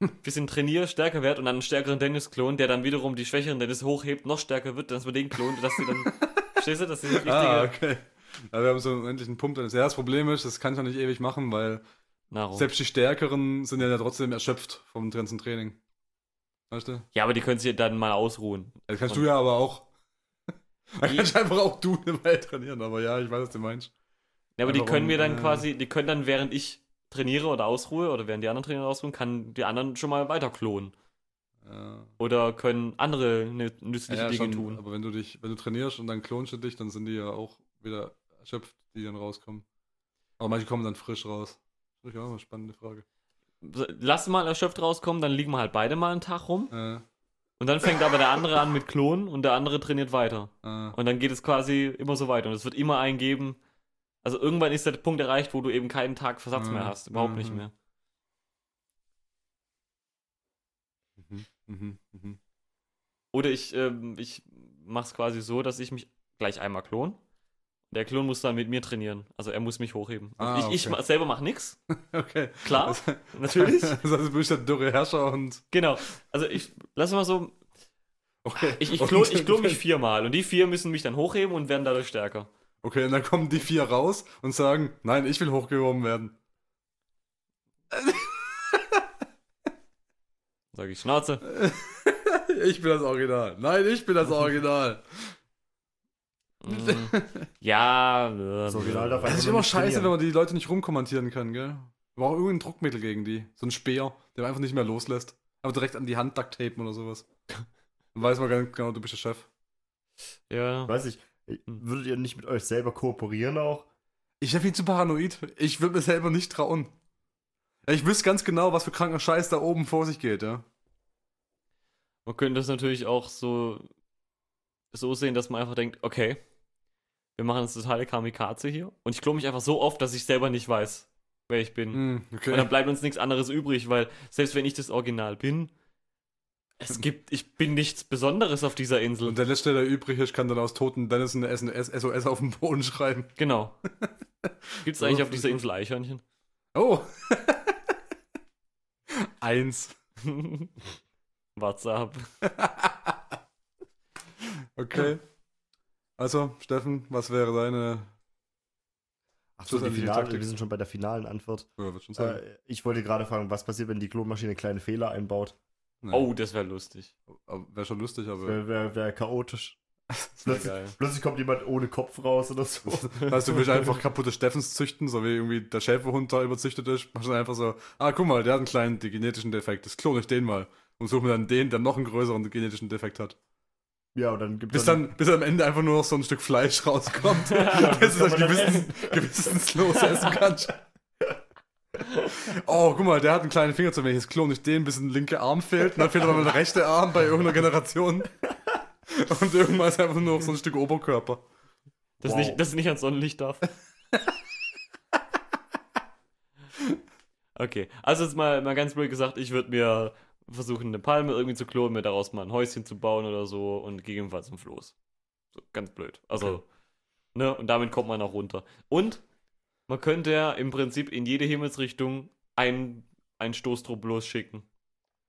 [SPEAKER 1] ein bisschen trainiere, stärker werde und dann einen stärkeren Dennis klon, der dann wiederum die schwächeren Dennis hochhebt, noch stärker wird, dass wir den klonen, dass sie dann, verstehst du, dass sie richtige
[SPEAKER 2] Ah, okay. Ja, wir haben so einen endlichen Pump. Ja, das Problem ist, das kann ich noch nicht ewig machen, weil
[SPEAKER 1] Nahrung.
[SPEAKER 2] selbst die Stärkeren sind ja trotzdem erschöpft vom ganzen Training. Weißt du?
[SPEAKER 1] Ja, aber die können sich dann mal ausruhen.
[SPEAKER 2] Das kannst
[SPEAKER 1] Und-
[SPEAKER 2] du ja aber auch. Da
[SPEAKER 1] Die-
[SPEAKER 2] kannst einfach auch du eine Weile trainieren, aber ja, ich weiß, was du meinst.
[SPEAKER 1] Ja, aber die
[SPEAKER 2] Einfach
[SPEAKER 1] können
[SPEAKER 2] um,
[SPEAKER 1] mir dann
[SPEAKER 2] äh,
[SPEAKER 1] quasi, die können dann, während ich trainiere oder ausruhe oder während die anderen trainieren oder ausruhen, kann die anderen schon mal weiter klonen.
[SPEAKER 2] Ja.
[SPEAKER 1] Oder können andere nü- nützliche
[SPEAKER 2] Ja,
[SPEAKER 1] Dinge
[SPEAKER 2] schon,
[SPEAKER 1] tun.
[SPEAKER 2] aber wenn du dich, wenn du trainierst und dann klonst du dich, dann sind die ja auch wieder erschöpft, die dann rauskommen. Aber manche kommen dann frisch raus. Das ist auch eine spannende Frage.
[SPEAKER 1] Lass mal erschöpft rauskommen, dann liegen wir halt beide mal einen Tag rum.
[SPEAKER 2] Äh,
[SPEAKER 1] Und dann fängt aber der andere an mit Klonen und der andere trainiert weiter.
[SPEAKER 2] äh,
[SPEAKER 1] Und dann geht es quasi immer so weiter. Und es wird immer einen geben. Also irgendwann ist der Punkt erreicht, wo du eben keinen Tag Versatz
[SPEAKER 2] Mhm.
[SPEAKER 1] mehr hast. Überhaupt nicht
[SPEAKER 2] Mhm.
[SPEAKER 1] mehr.
[SPEAKER 2] mhm, mhm, mhm.
[SPEAKER 1] Oder ich, ähm, ich mach's quasi so, dass ich mich gleich einmal klon. Der Klon muss dann mit mir trainieren. Also er muss mich hochheben.
[SPEAKER 2] Ah,
[SPEAKER 1] ich, ich
[SPEAKER 2] okay.
[SPEAKER 1] ma- selber mach nix.
[SPEAKER 2] Okay.
[SPEAKER 1] Klar,
[SPEAKER 2] Das,
[SPEAKER 1] natürlich.
[SPEAKER 2] das heißt, du bist der dürre Herrscher und.
[SPEAKER 1] Genau. Also ich, lass mal so,
[SPEAKER 2] Okay.
[SPEAKER 1] ich, ich
[SPEAKER 2] Und-
[SPEAKER 1] klon, ich klon mich viermal und die vier müssen mich dann hochheben und werden dadurch stärker.
[SPEAKER 2] Okay, und dann kommen die vier raus und sagen: Nein, ich will hochgehoben werden.
[SPEAKER 1] Sag ich Schnauze.
[SPEAKER 2] Ich bin das Original. Nein, ich bin das Original.
[SPEAKER 1] Mm, ja,
[SPEAKER 3] Das Original darf
[SPEAKER 2] Das
[SPEAKER 3] einfach
[SPEAKER 2] ist immer scheiße, wenn man die Leute nicht rumkommentieren kann, gell? Wir brauchen irgendein Druckmittel gegen die. So ein Speer, der man einfach nicht mehr loslässt. Aber direkt an die Hand duct tapen oder sowas. Dann weiß man ganz genau, du bist der Chef.
[SPEAKER 1] ja.
[SPEAKER 3] Weiß ich, würdet ihr nicht mit euch selber kooperieren auch?
[SPEAKER 2] Ich bin viel zu paranoid. Ich würde mir selber nicht trauen. Ich wüsste ganz genau, was für kranker Scheiß da oben vor sich geht, ja.
[SPEAKER 1] Man könnte das natürlich auch so, so sehen, dass man einfach denkt, okay, wir machen das totale Kamikaze hier. Und ich klone mich einfach so oft, dass ich selber nicht weiß, wer ich bin.
[SPEAKER 2] Hm,
[SPEAKER 1] Und
[SPEAKER 2] okay.
[SPEAKER 1] dann bleibt uns nichts anderes übrig, weil selbst wenn ich das Original bin, es gibt, ich bin nichts Besonderes auf dieser Insel.
[SPEAKER 2] Und der letzte, der übrig ist, kann dann aus toten Dennis eine SOS auf dem Boden schreiben.
[SPEAKER 1] genau. Gibt es eigentlich auf dieser Insel Eichhörnchen?
[SPEAKER 2] Oh! Eins.
[SPEAKER 1] WhatsApp.
[SPEAKER 2] Okay. Also, Steffen, was wäre deine.
[SPEAKER 3] Ach so, die finale,
[SPEAKER 2] Taktik.
[SPEAKER 3] wir sind schon bei der finalen Antwort.
[SPEAKER 2] Ja, schon.
[SPEAKER 3] Äh, ich wollte gerade fragen, was passiert, wenn die Klonmaschine kleine Fehler einbaut?
[SPEAKER 2] Nee.
[SPEAKER 1] Oh, das wäre lustig.
[SPEAKER 2] Wäre schon lustig, aber.
[SPEAKER 3] Wäre wär, wär chaotisch. Plötzlich,
[SPEAKER 1] geil.
[SPEAKER 3] plötzlich kommt jemand ohne Kopf raus oder so.
[SPEAKER 2] Weißt du, du willst einfach kaputte Steffens züchten, so wie irgendwie der Schäferhund da überzüchtet ist. Machst du dann einfach so, ah, guck mal, der hat einen kleinen die genetischen Defekt, das klone ich den mal. Und suche mir dann den, der noch einen größeren genetischen Defekt hat.
[SPEAKER 3] Ja, und dann gibt
[SPEAKER 2] Bis dann, bis am Ende einfach nur noch so ein Stück Fleisch rauskommt, dass du das
[SPEAKER 3] kann man dann
[SPEAKER 2] gewissen, gewissenslos essen kannst. Oh, guck mal, der hat einen kleinen Finger zu wenig. Jetzt klone ich den, bis ein linker Arm fehlt. Und dann fehlt aber mal der rechte Arm bei irgendeiner Generation. Und irgendwann ist einfach nur noch so ein Stück Oberkörper.
[SPEAKER 1] Das,
[SPEAKER 3] Wow.
[SPEAKER 1] nicht, das nicht ans Sonnenlicht darf. okay, also jetzt mal, mal ganz blöd gesagt, ich würde mir versuchen, eine Palme irgendwie zu klonen, mir daraus mal ein Häuschen zu bauen oder so und gegebenenfalls ein Floß. So, ganz blöd. Also,
[SPEAKER 2] Okay.
[SPEAKER 1] ne, und damit kommt man auch runter. Und man könnte ja im Prinzip in jede Himmelsrichtung einen, einen Stoßtrupp losschicken.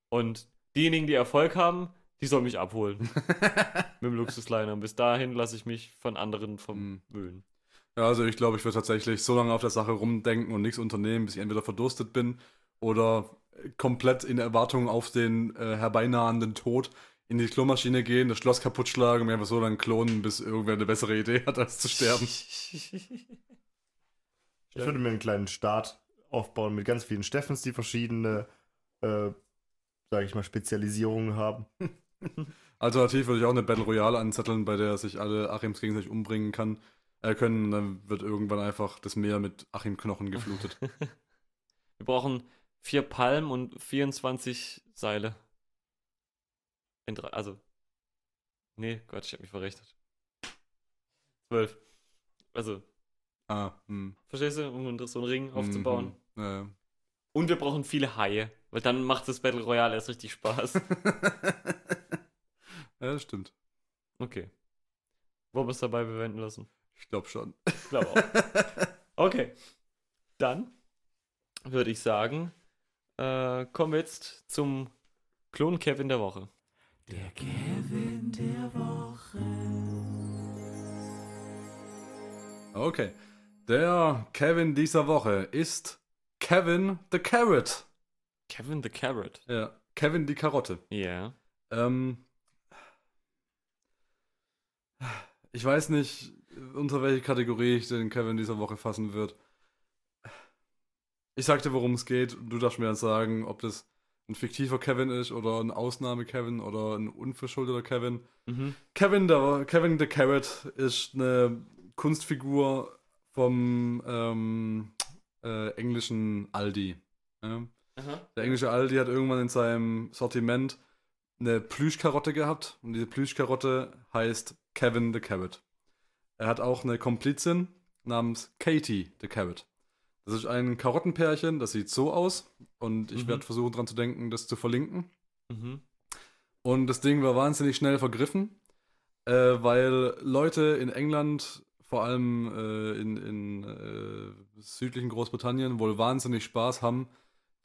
[SPEAKER 1] Und diejenigen, die Erfolg haben, die sollen mich abholen. mit dem Luxusliner. Und bis dahin lasse ich mich von anderen verwöhnen.
[SPEAKER 2] Ja, also ich glaube, ich würde tatsächlich so lange auf der Sache rumdenken und nichts unternehmen, bis ich entweder verdurstet bin oder komplett in Erwartung auf den äh, herbeinahenden Tod in die Klomaschine gehen, das Schloss kaputt schlagen und mir einfach so lange klonen, bis irgendwer eine bessere Idee hat, als zu sterben.
[SPEAKER 3] Ich würde mir einen kleinen Start aufbauen mit ganz vielen Steffens, die verschiedene, äh, sage ich mal, Spezialisierungen haben.
[SPEAKER 2] Alternativ würde ich auch eine Battle Royale anzetteln, bei der sich alle Achims gegenseitig umbringen kann, äh, können. Und dann wird irgendwann einfach das Meer mit Achim-Knochen geflutet.
[SPEAKER 1] Wir brauchen vier Palmen und 24 Seile. In drei, also. Nee, Gott, ich hab mich verrechnet. Zwölf. Also,
[SPEAKER 2] ah, hm.
[SPEAKER 1] verstehst du, um so einen Ring aufzubauen.
[SPEAKER 2] Mhm. Ja.
[SPEAKER 1] Und wir brauchen viele Haie, weil dann macht das Battle Royale erst richtig Spaß.
[SPEAKER 2] ja, das stimmt.
[SPEAKER 1] Okay. Wollen wir es dabei bewenden lassen?
[SPEAKER 2] Ich glaube schon.
[SPEAKER 1] Ich glaube auch. Okay. Dann würde ich sagen, äh, kommen wir jetzt zum Klon Kevin der Woche.
[SPEAKER 4] Der Kevin der Woche.
[SPEAKER 2] Okay. Der Kevin dieser Woche ist Kevin the Carrot.
[SPEAKER 1] Kevin the Carrot.
[SPEAKER 2] Ja, Kevin die Karotte.
[SPEAKER 1] Ja.
[SPEAKER 2] Ähm, ich weiß nicht, unter welche Kategorie ich den Kevin dieser Woche fassen wird. Ich sagte, worum es geht. und Du darfst mir dann sagen, ob das ein fiktiver Kevin ist oder ein Ausnahme-Kevin oder ein unverschuldeter Kevin.
[SPEAKER 1] Mhm.
[SPEAKER 2] Kevin, der, Kevin the Carrot ist eine Kunstfigur vom ähm, äh, englischen Aldi. Ja? Der englische Aldi hat irgendwann in seinem Sortiment eine Plüschkarotte gehabt und diese Plüschkarotte heißt Kevin the Carrot. Er hat auch eine Komplizin namens Katie the Carrot. Das ist ein Karottenpärchen, das sieht so aus und ich
[SPEAKER 1] Mhm.
[SPEAKER 2] werde versuchen dran zu denken, das zu verlinken.
[SPEAKER 1] Mhm.
[SPEAKER 2] Und das Ding war wahnsinnig schnell vergriffen, äh, weil Leute in England, vor allem äh, in, in äh, südlichen Großbritannien, wohl wahnsinnig Spaß haben,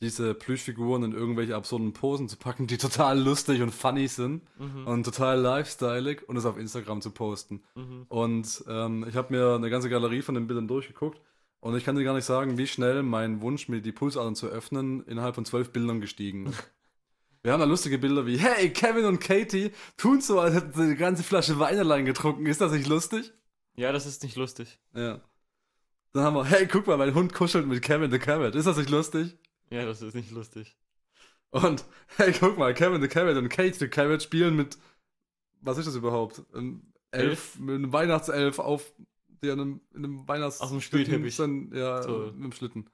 [SPEAKER 2] diese Plüschfiguren in irgendwelche absurden Posen zu packen, die total lustig und funny sind
[SPEAKER 1] Mhm.
[SPEAKER 2] und total lifestyleig und es auf Instagram zu posten.
[SPEAKER 1] Mhm.
[SPEAKER 2] Und ähm, ich habe mir eine ganze Galerie von den Bildern durchgeguckt und ich kann dir gar nicht sagen, wie schnell mein Wunsch, mir die Pulsadern zu öffnen, innerhalb von zwölf Bildern gestiegen ist. Wir haben da lustige Bilder wie, hey, Kevin und Katie tun so, als hätten sie eine ganze Flasche Wein allein getrunken. Ist das nicht lustig?
[SPEAKER 1] Ja, das ist nicht lustig.
[SPEAKER 2] Ja. Dann haben wir, hey, guck mal, mein Hund kuschelt mit Kevin the Carrot. Ist das nicht lustig?
[SPEAKER 1] Ja, das ist nicht lustig.
[SPEAKER 2] Und, hey, guck mal, Kevin the Carrot und Kate the Carrot spielen mit, was ist das überhaupt? Ein Elf, mit einem Weihnachtself auf, die an einem, in einem Weihnachts...
[SPEAKER 1] Auf dem Spielteppich.
[SPEAKER 2] sind, Ja,
[SPEAKER 1] So.
[SPEAKER 2] mit dem Schlitten.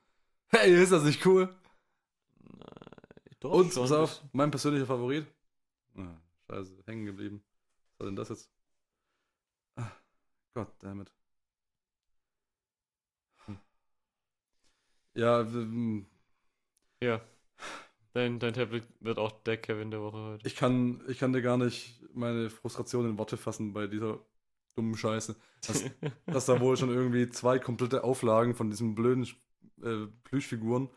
[SPEAKER 2] Hey, ist das nicht cool?
[SPEAKER 1] Doch,
[SPEAKER 2] Und, pass auf, mein persönlicher Favorit. Ah, scheiße, hängen geblieben. Was war denn das jetzt? Ah, Gott damit. Ja, ähm,
[SPEAKER 1] Ja. Dein, dein Tablet wird auch der Kevin der Woche heute.
[SPEAKER 2] ich kann, ich kann dir gar nicht meine Frustration in Worte fassen bei dieser dummen Scheiße. Dass, dass da wohl schon irgendwie zwei komplette Auflagen von diesen blöden äh, Plüschfiguren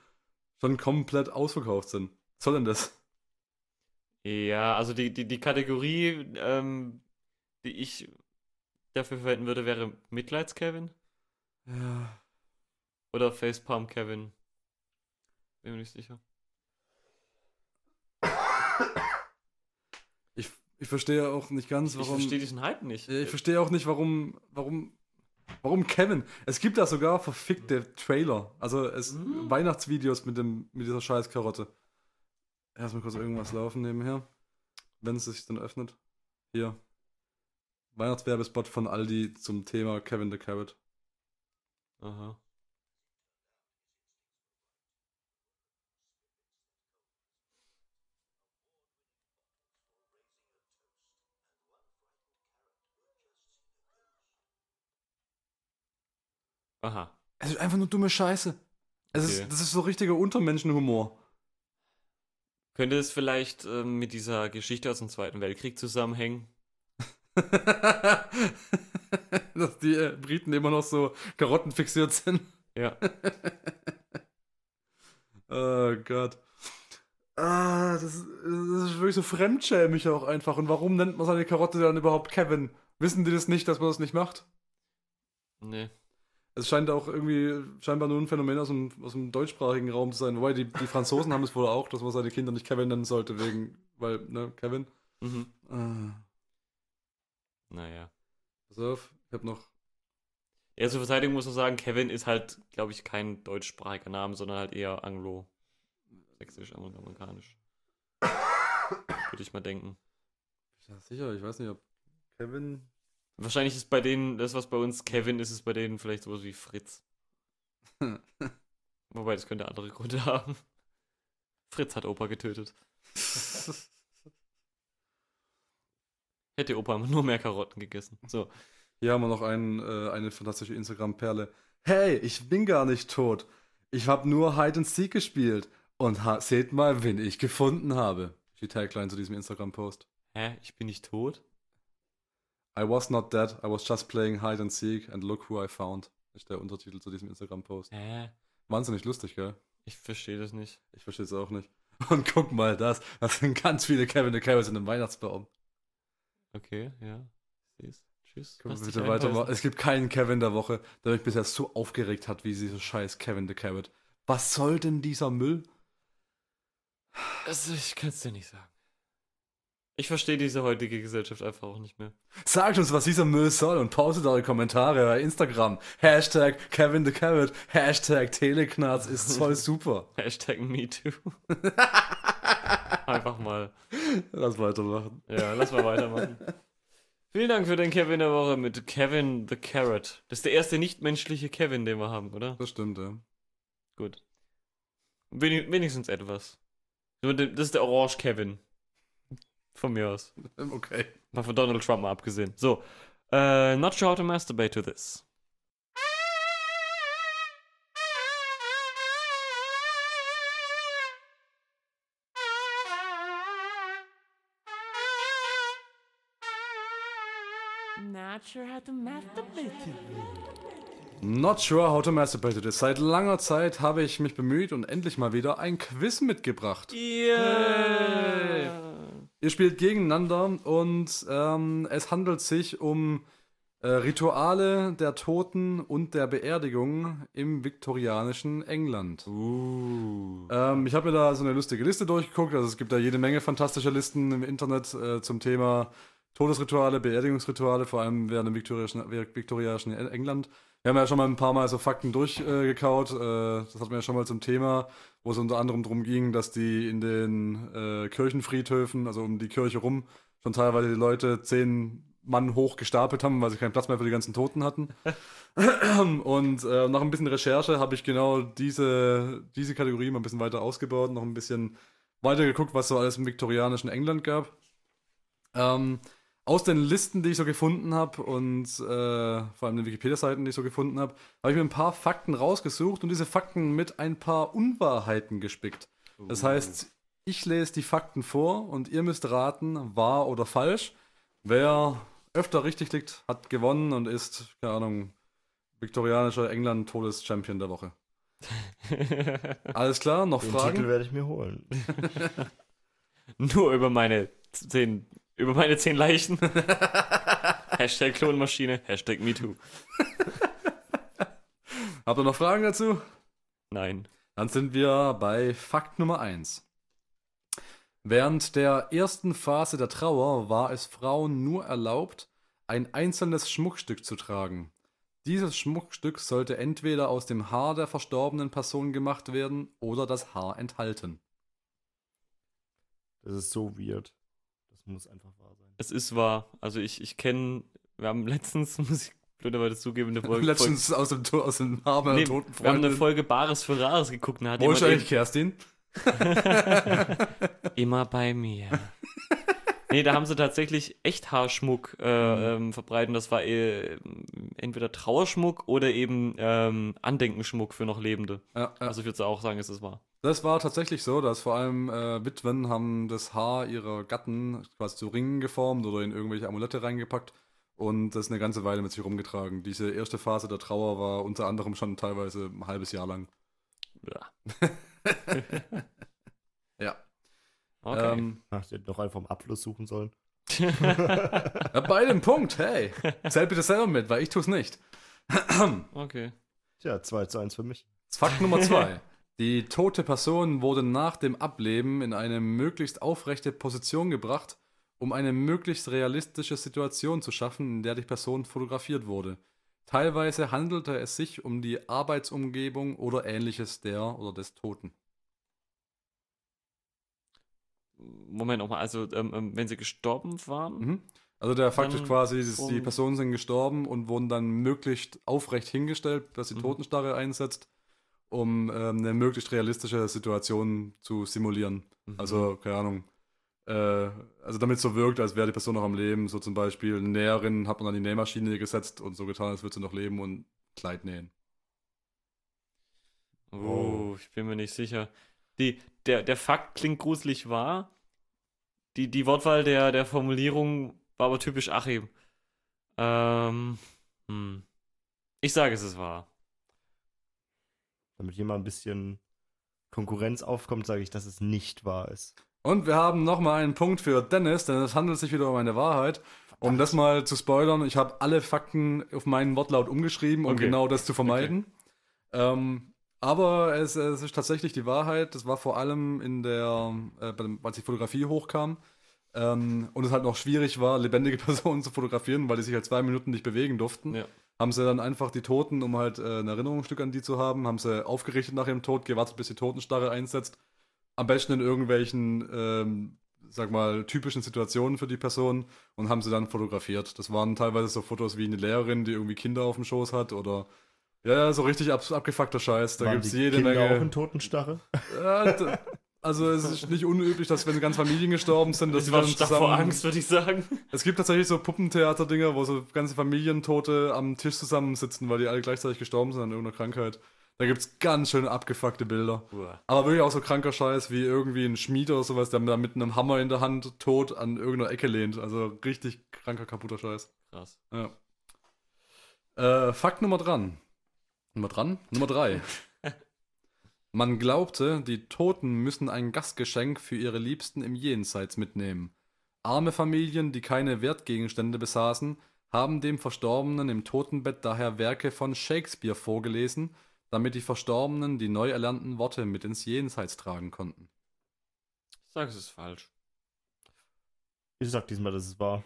[SPEAKER 2] schon komplett ausverkauft sind. Was soll denn das?
[SPEAKER 1] Ja, also die, die, die Kategorie, ähm, die ich dafür verwenden würde, wäre Mitleids-Kevin
[SPEAKER 2] Ja.
[SPEAKER 1] oder Facepalm-Kevin. Bin mir nicht sicher.
[SPEAKER 2] Ich, ich verstehe auch nicht ganz,
[SPEAKER 1] Ich
[SPEAKER 2] warum.
[SPEAKER 1] verstehe diesen Hype nicht.
[SPEAKER 2] Ja, ich verstehe auch nicht, warum, warum, warum Kevin. Es gibt da sogar verfickte Trailer, also es
[SPEAKER 1] Mhm.
[SPEAKER 2] Weihnachtsvideos mit dem mit dieser scheiß Karotte. Lass mal kurz irgendwas laufen nebenher, wenn es sich dann öffnet. Hier Weihnachtswerbespot von Aldi zum Thema Kevin the Carrot.
[SPEAKER 1] Aha. Aha.
[SPEAKER 2] Es ist einfach nur dumme Scheiße. Es
[SPEAKER 1] Okay.
[SPEAKER 2] ist, das ist so richtiger Untermenschenhumor.
[SPEAKER 1] Könnte es vielleicht ähm, mit dieser Geschichte aus dem Zweiten Weltkrieg zusammenhängen?
[SPEAKER 2] Dass die äh, Briten immer noch so Karotten fixiert sind.
[SPEAKER 1] Ja.
[SPEAKER 2] Oh Gott. Ah, das, ist- das ist wirklich so fremdschämig auch einfach. Und warum nennt man seine Karotte dann überhaupt Kevin? Wissen die das nicht, dass man das nicht macht?
[SPEAKER 1] Nee.
[SPEAKER 2] Es scheint auch irgendwie scheinbar nur ein Phänomen aus dem, aus dem deutschsprachigen Raum zu sein. Wobei die, die Franzosen haben es wohl auch, dass man seine Kinder nicht Kevin nennen sollte, wegen, weil, ne, Kevin.
[SPEAKER 1] Mhm.
[SPEAKER 2] Ah,
[SPEAKER 1] Naja.
[SPEAKER 2] pass auf, ich hab noch.
[SPEAKER 1] Ja, zur Verteidigung muss man sagen, Kevin ist halt, glaube ich, kein deutschsprachiger Name, sondern halt eher anglo sächsisch, amerikanisch. Würde ich mal denken.
[SPEAKER 2] Ja, sicher, ich weiß nicht, ob Kevin.
[SPEAKER 1] Wahrscheinlich ist bei denen, das was bei uns Kevin ist, ist bei denen vielleicht sowas wie Fritz. Wobei, das könnte andere Gründe haben. Fritz hat Opa getötet. Hätte Opa nur mehr Karotten gegessen. So.
[SPEAKER 2] Hier haben wir noch ein, äh, eine fantastische Instagram-Perle. Hey, ich bin gar nicht tot. Ich habe nur Hide and Seek gespielt. Und seht mal, wen ich gefunden habe. Die Tagline zu diesem Instagram-Post.
[SPEAKER 1] Hä? Ich bin nicht tot?
[SPEAKER 2] I was not dead, I was just playing Hide and Seek and look who I found. Ist der Untertitel zu diesem Instagram-Post.
[SPEAKER 1] Hä?
[SPEAKER 2] Wahnsinnig lustig, gell?
[SPEAKER 1] Ich verstehe das nicht.
[SPEAKER 2] Ich verstehe es auch nicht. Und guck mal das. Das sind ganz viele Kevin the Carrots in einem Weihnachtsbaum.
[SPEAKER 1] Okay, ja. Siehst. Tschüss.
[SPEAKER 2] Können wir bitte weitermachen? Es gibt keinen Kevin der Woche, der mich bisher so aufgeregt hat, wie dieser scheiß Kevin the Carrot. Was soll denn dieser Müll?
[SPEAKER 1] Also, ich kann es dir nicht sagen. Ich verstehe diese heutige Gesellschaft einfach auch nicht mehr.
[SPEAKER 2] Sagt uns, was dieser Müll soll und postet eure Kommentare bei Instagram. Hashtag Kevin the Carrot, Hashtag Teleknarz ist voll super.
[SPEAKER 1] Hashtag MeToo. einfach mal.
[SPEAKER 2] Lass weitermachen.
[SPEAKER 1] Ja, lass mal weitermachen. Vielen Dank für den Kevin der Woche mit Kevin the Carrot. Das ist der erste nichtmenschliche Kevin, den wir haben, oder?
[SPEAKER 2] Das stimmt, ja.
[SPEAKER 1] Gut. Wenig, wenigstens etwas. Das ist der Orange Kevin. Von mir aus.
[SPEAKER 2] Okay.
[SPEAKER 1] Mal von Donald Trump mal abgesehen. So. Äh, not sure how to masturbate to this.
[SPEAKER 4] Not sure how to masturbate to this.
[SPEAKER 2] Not sure how to masturbate to this. Seit langer Zeit habe ich mich bemüht und endlich mal wieder ein Quiz mitgebracht.
[SPEAKER 1] Yeah.
[SPEAKER 2] Ihr spielt gegeneinander und ähm, es handelt sich um äh, Rituale der Toten und der Beerdigung im viktorianischen England.
[SPEAKER 1] Uh.
[SPEAKER 2] Ähm, ich habe mir da so eine lustige Liste durchgeguckt. Also es gibt da jede Menge fantastischer Listen im Internet äh, zum Thema Todesrituale, Beerdigungsrituale, vor allem während dem viktorianischen, viktorianischen England. Wir haben ja schon mal ein paar Mal so Fakten durchgekaut. Äh, das hatten wir ja schon mal zum Thema, wo es unter anderem darum ging, dass die in den äh, Kirchenfriedhöfen, also um die Kirche rum, schon teilweise die Leute zehn Mann hoch gestapelt haben, weil sie keinen Platz mehr für die ganzen Toten hatten. Und äh, nach ein bisschen Recherche habe ich genau diese, diese Kategorie mal ein bisschen weiter ausgebaut, noch ein bisschen weiter geguckt, was so alles im viktorianischen England gab. Ähm, aus den Listen, die ich so gefunden habe und äh, vor allem den Wikipedia-Seiten, die ich so gefunden habe, habe ich mir ein paar Fakten rausgesucht und diese Fakten mit ein paar Unwahrheiten gespickt. Das heißt, ich lese die Fakten vor und ihr müsst raten, wahr oder falsch. Wer öfter richtig liegt, hat gewonnen und ist, keine Ahnung, viktorianischer England-Todeschampion der Woche. Alles klar, noch
[SPEAKER 3] Den
[SPEAKER 2] Fragen?
[SPEAKER 3] Titel werde ich mir holen.
[SPEAKER 1] Nur über meine zehn, über meine zehn Leichen. Hashtag Klonmaschine, Hashtag MeToo.
[SPEAKER 2] Habt ihr noch Fragen dazu?
[SPEAKER 1] Nein.
[SPEAKER 2] Dann sind wir bei Fakt Nummer 1. Während der ersten Phase der Trauer war es Frauen nur erlaubt, ein einzelnes Schmuckstück zu tragen. Dieses Schmuckstück sollte entweder aus dem Haar der verstorbenen Person gemacht werden oder das Haar enthalten.
[SPEAKER 3] Das ist so weird. Muss einfach wahr sein.
[SPEAKER 1] Es ist wahr. Also ich, ich kenne, wir haben letztens, muss ich blöderweise zugeben, eine Folge.
[SPEAKER 2] Letztens aus dem, To- aus dem Haar meiner
[SPEAKER 1] nee,
[SPEAKER 2] toten
[SPEAKER 1] wir haben eine
[SPEAKER 2] Freundin.
[SPEAKER 1] Folge Bares für Rares geguckt. und Da hat
[SPEAKER 2] Wo ist eigentlich Kerstin?
[SPEAKER 1] Immer bei mir. nee, da haben sie tatsächlich Echthaarschmuck äh, ähm, verbreitet. und Das war äh, entweder Trauerschmuck oder eben ähm, Andenkenschmuck für noch Lebende.
[SPEAKER 2] Ja, ja.
[SPEAKER 1] Also ich würde auch sagen, es ist wahr.
[SPEAKER 2] Das war tatsächlich so, dass vor allem äh, Witwen haben das Haar ihrer Gatten quasi zu Ringen geformt oder in irgendwelche Amulette reingepackt und das eine ganze Weile mit sich rumgetragen. Diese erste Phase der Trauer war unter anderem schon teilweise ein halbes Jahr lang.
[SPEAKER 1] Ja.
[SPEAKER 2] Ja.
[SPEAKER 1] Okay.
[SPEAKER 2] Ähm,
[SPEAKER 3] Ach, die hätten doch einfach am Abfluss suchen sollen.
[SPEAKER 2] ja, beide im Punkt, hey. Zählt bitte selber mit, weil ich tue es nicht.
[SPEAKER 1] okay.
[SPEAKER 3] Tja, 2 zu 1 für mich.
[SPEAKER 2] Fakt Nummer zwei. Die tote Person wurde nach dem Ableben in eine möglichst aufrechte Position gebracht, um eine möglichst realistische Situation zu schaffen, in der die Person fotografiert wurde. Teilweise handelte es sich um die Arbeitsumgebung oder ähnliches der oder des Toten.
[SPEAKER 1] Moment nochmal, also ähm, ähm, wenn sie gestorben waren?
[SPEAKER 2] Mhm. Also der Fakt ist quasi, dass die
[SPEAKER 1] um-
[SPEAKER 2] Personen sind gestorben und wurden dann möglichst aufrecht hingestellt, dass die
[SPEAKER 1] Mhm.
[SPEAKER 2] Totenstarre einsetzt, um ähm, eine möglichst realistische Situation zu simulieren.
[SPEAKER 1] Mhm.
[SPEAKER 2] Also, keine Ahnung. Äh, also damit es so wirkt, als wäre die Person noch am Leben. So zum Beispiel eine Näherin hat man an die Nähmaschine gesetzt und so getan, als würde sie noch leben und Kleid nähen.
[SPEAKER 1] Oh, ich bin mir nicht sicher. Die, der, der Fakt klingt gruselig wahr. Die, die Wortwahl der, der Formulierung war aber typisch Achim. Ähm, hm. Ich sage, es ist wahr.
[SPEAKER 3] Damit hier mal ein bisschen Konkurrenz aufkommt, sage ich, dass es nicht wahr ist.
[SPEAKER 2] Und wir haben nochmal einen Punkt für Dennis, denn es handelt sich wieder um eine Wahrheit. Um das mal zu spoilern, ich habe alle Fakten auf meinen Wortlaut umgeschrieben, um
[SPEAKER 1] Okay.
[SPEAKER 2] genau das zu vermeiden. Ähm, aber es, es ist tatsächlich die Wahrheit. Das war vor allem in der, äh, bei dem- als die Fotografie hochkam. Ähm, und es halt noch schwierig war, lebendige Personen zu fotografieren, weil die sich halt zwei Minuten nicht bewegen durften.
[SPEAKER 1] Ja.
[SPEAKER 2] Haben sie dann einfach die Toten, um halt äh, ein Erinnerungsstück an die zu haben, haben sie aufgerichtet nach ihrem Tod, gewartet, bis die Totenstarre einsetzt. Am besten in irgendwelchen, ähm, sag mal, typischen Situationen für die Person und haben sie dann fotografiert. Das waren teilweise so Fotos wie eine Lehrerin, die irgendwie Kinder auf dem Schoß hat oder ja, ja, so richtig ab, abgefuckter Scheiß. Da gibt es jede
[SPEAKER 3] Kinder
[SPEAKER 2] Menge.
[SPEAKER 3] auch in Totenstarre?
[SPEAKER 2] Ja, also es ist nicht unüblich, dass wenn ganze Familien gestorben sind, dass
[SPEAKER 1] Das
[SPEAKER 2] sie dann
[SPEAKER 1] stark vor
[SPEAKER 2] zusammen.
[SPEAKER 1] Angst, würde ich sagen.
[SPEAKER 2] Es gibt tatsächlich so Puppentheater-Dinger, wo so ganze Familientote am Tisch zusammensitzen, weil die alle gleichzeitig gestorben sind an irgendeiner Krankheit. Da gibt's ganz schön abgefuckte Bilder. Aber wirklich auch so kranker Scheiß wie irgendwie ein Schmied oder sowas, der da mit einem Hammer in der Hand tot an irgendeiner Ecke lehnt. Also richtig kranker, kaputter Scheiß.
[SPEAKER 1] Krass.
[SPEAKER 2] Ja. Äh, Fakt Nummer dran. Nummer dran? Nummer drei. Man glaubte, die Toten müssen ein Gastgeschenk für ihre Liebsten im Jenseits mitnehmen. Arme Familien, die keine Wertgegenstände besaßen, haben dem Verstorbenen im Totenbett daher Werke von Shakespeare vorgelesen, damit die Verstorbenen die neu erlernten Worte mit ins Jenseits tragen konnten.
[SPEAKER 1] Ich sage, es ist falsch.
[SPEAKER 3] Ich sag diesmal, dass es wahr.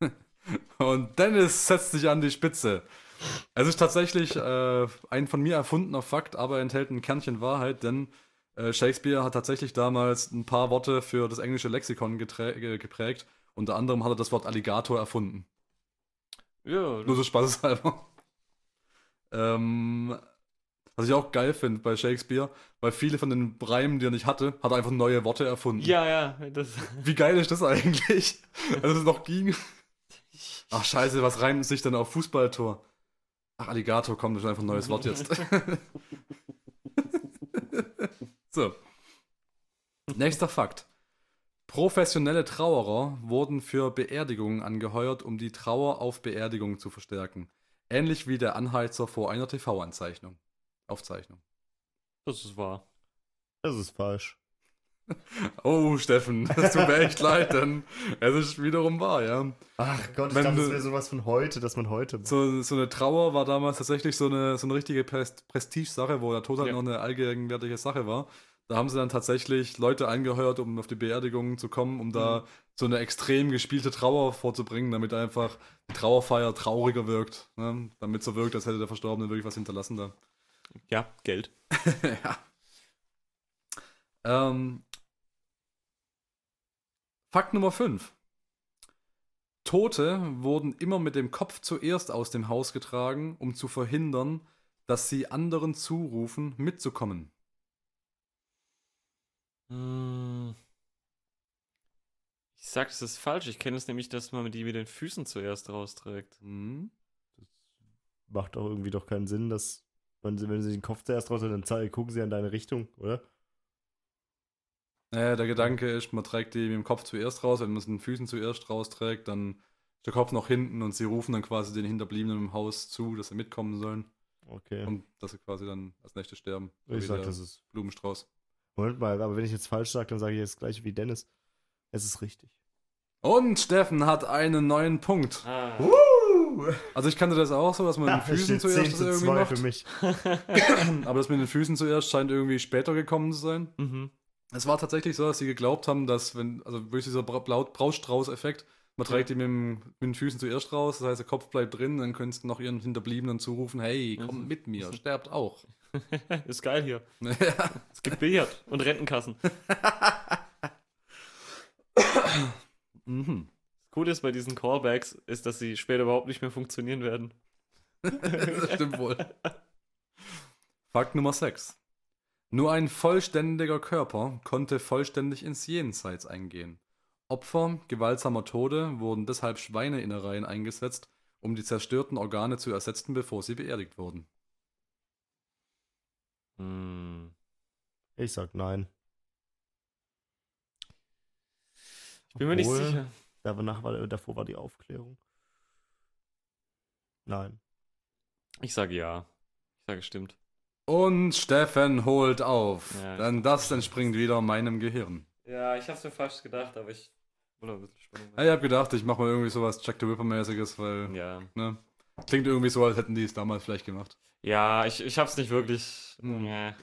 [SPEAKER 2] Und Dennis setzt sich an die Spitze. Es ist tatsächlich äh, ein von mir erfundener Fakt, aber er enthält ein Kernchen Wahrheit, denn äh, Shakespeare hat tatsächlich damals ein paar Worte für das englische Lexikon geprägt. Unter anderem hat er das Wort Alligator erfunden.
[SPEAKER 1] Ja,
[SPEAKER 2] Nur so spaßeshalber. ähm, was ich auch geil finde bei Shakespeare, weil viele von den Reimen, die er nicht hatte, hat er einfach neue Worte erfunden.
[SPEAKER 1] ja, ja. Das,
[SPEAKER 2] Wie geil ist das eigentlich? Dass es noch ging. Ach scheiße, was reimt sich denn auf Fußballtor? Ach, Alligator, komm, das ist einfach ein neues Wort jetzt. so. Nächster Fakt. Professionelle Trauerer wurden für Beerdigungen angeheuert, um die Trauer auf Beerdigungen zu verstärken. Ähnlich wie der Anheizer vor einer TV-Anzeichnung. Aufzeichnung.
[SPEAKER 1] das ist wahr.
[SPEAKER 3] Das ist falsch.
[SPEAKER 2] Oh, Steffen, das tut mir echt leid, denn es ist wiederum wahr, ja.
[SPEAKER 3] Ach Gott, ich
[SPEAKER 2] Wenn
[SPEAKER 3] dachte, das wäre sowas von heute, dass man heute.
[SPEAKER 2] So, so eine Trauer war damals tatsächlich so eine, so eine richtige Pres- Prestige-Sache, wo der Tod halt
[SPEAKER 1] Ja.
[SPEAKER 2] noch eine allgegenwärtige Sache war. Da haben sie dann tatsächlich Leute angeheuert, um auf die Beerdigung zu kommen, um da so eine extrem gespielte Trauer vorzubringen, damit einfach die Trauerfeier trauriger wirkt. Ne? Damit so wirkt, als hätte der Verstorbene wirklich was hinterlassen da.
[SPEAKER 1] Ja, Geld.
[SPEAKER 2] ja. Ähm, Fakt Nummer 5. Tote wurden immer mit dem Kopf zuerst aus dem Haus getragen, um zu verhindern, dass sie anderen zurufen, mitzukommen.
[SPEAKER 1] Hm. Ich sag, es ist falsch. Ich kenne es nämlich, dass man die mit den Füßen zuerst rausträgt.
[SPEAKER 2] Hm.
[SPEAKER 3] Macht auch irgendwie doch keinen Sinn, dass, wenn sie, wenn sie den Kopf zuerst raus haben, dann gucken sie in deine Richtung, oder?
[SPEAKER 2] Äh, der Gedanke ist, man trägt die mit dem Kopf zuerst raus, wenn man es mit den Füßen zuerst rausträgt, dann ist der Kopf noch hinten und sie rufen dann quasi den Hinterbliebenen im Haus zu, dass sie mitkommen sollen
[SPEAKER 3] Okay.
[SPEAKER 2] und dass sie quasi dann als Nächte sterben. So
[SPEAKER 3] ich sag, das ist.
[SPEAKER 2] Blumenstrauß.
[SPEAKER 3] Moment mal, aber wenn ich jetzt falsch sage, dann sage ich jetzt gleich wie Dennis. Es ist richtig.
[SPEAKER 2] Und Steffen hat einen neuen Punkt.
[SPEAKER 1] Ah.
[SPEAKER 3] Uh!
[SPEAKER 2] Also ich kannte das auch so, dass man mit den Füßen zuerst das irgendwie macht.
[SPEAKER 3] für mich.
[SPEAKER 2] Aber das mit den Füßen zuerst scheint irgendwie später gekommen zu sein.
[SPEAKER 1] Mhm.
[SPEAKER 2] Es war tatsächlich so, dass sie geglaubt haben, dass wenn, also wirklich dieser Bra- Braustrauß-Effekt, man trägt die mit, dem, mit den Füßen zuerst raus, das heißt, der Kopf bleibt drin, dann könntest du noch ihren Hinterbliebenen zurufen, hey, komm
[SPEAKER 1] Mhm.
[SPEAKER 2] mit mir, sterbt auch.
[SPEAKER 1] ist geil hier.
[SPEAKER 2] ja.
[SPEAKER 1] Es gibt Billard und Rentenkassen.
[SPEAKER 2] Mhm.
[SPEAKER 1] Das Coole ist bei diesen Callbacks, ist, dass sie später überhaupt nicht mehr funktionieren werden.
[SPEAKER 2] das stimmt wohl. Fakt Nummer 6. Nur ein vollständiger Körper konnte vollständig ins Jenseits eingehen. Opfer gewaltsamer Tode wurden deshalb Schweineinnereien eingesetzt, um die zerstörten Organe zu ersetzen, bevor sie beerdigt wurden.
[SPEAKER 1] Hm.
[SPEAKER 3] Ich sag nein.
[SPEAKER 1] Ich bin mir nicht
[SPEAKER 3] Obwohl,
[SPEAKER 1] sicher.
[SPEAKER 3] Danach war, davor war die Aufklärung. Nein.
[SPEAKER 1] Ich sage ja. Ich sage stimmt.
[SPEAKER 2] Und Steffen holt auf.
[SPEAKER 1] Ja,
[SPEAKER 2] Denn das entspringt wieder meinem Gehirn.
[SPEAKER 1] Ja, ich hab's mir fast gedacht, aber ich wollte ein bisschen Spannung.
[SPEAKER 2] Ja, ich hab gedacht, ich mache mal irgendwie sowas Jack the Ripper-mäßiges, weil,
[SPEAKER 1] Ja.
[SPEAKER 2] ne? Klingt irgendwie so, als hätten die es damals vielleicht gemacht.
[SPEAKER 1] Ja, ich, ich hab's nicht wirklich.
[SPEAKER 2] Hm.
[SPEAKER 1] Ja.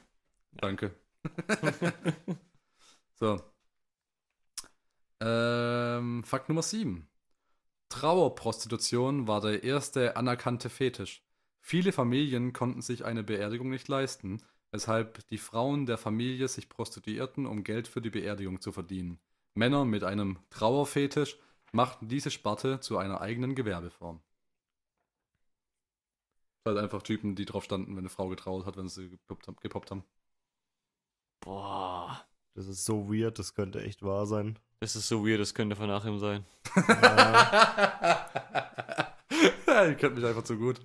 [SPEAKER 2] Danke. so. Ähm, Fakt Nummer 7. Trauerprostitution war der erste anerkannte Fetisch. Viele Familien konnten sich eine Beerdigung nicht leisten, weshalb die Frauen der Familie sich prostituierten, um Geld für die Beerdigung zu verdienen. Männer mit einem Trauerfetisch machten diese Sparte zu einer eigenen Gewerbeform. Halt einfach Typen, die drauf standen, wenn eine Frau getrauert hat, wenn sie gepoppt haben. Gepoppt haben.
[SPEAKER 1] Boah.
[SPEAKER 3] Das ist so weird, das könnte echt wahr sein.
[SPEAKER 1] Das ist so weird, das könnte von nach ihm sein.
[SPEAKER 2] Ihr kennt mich einfach zu gut.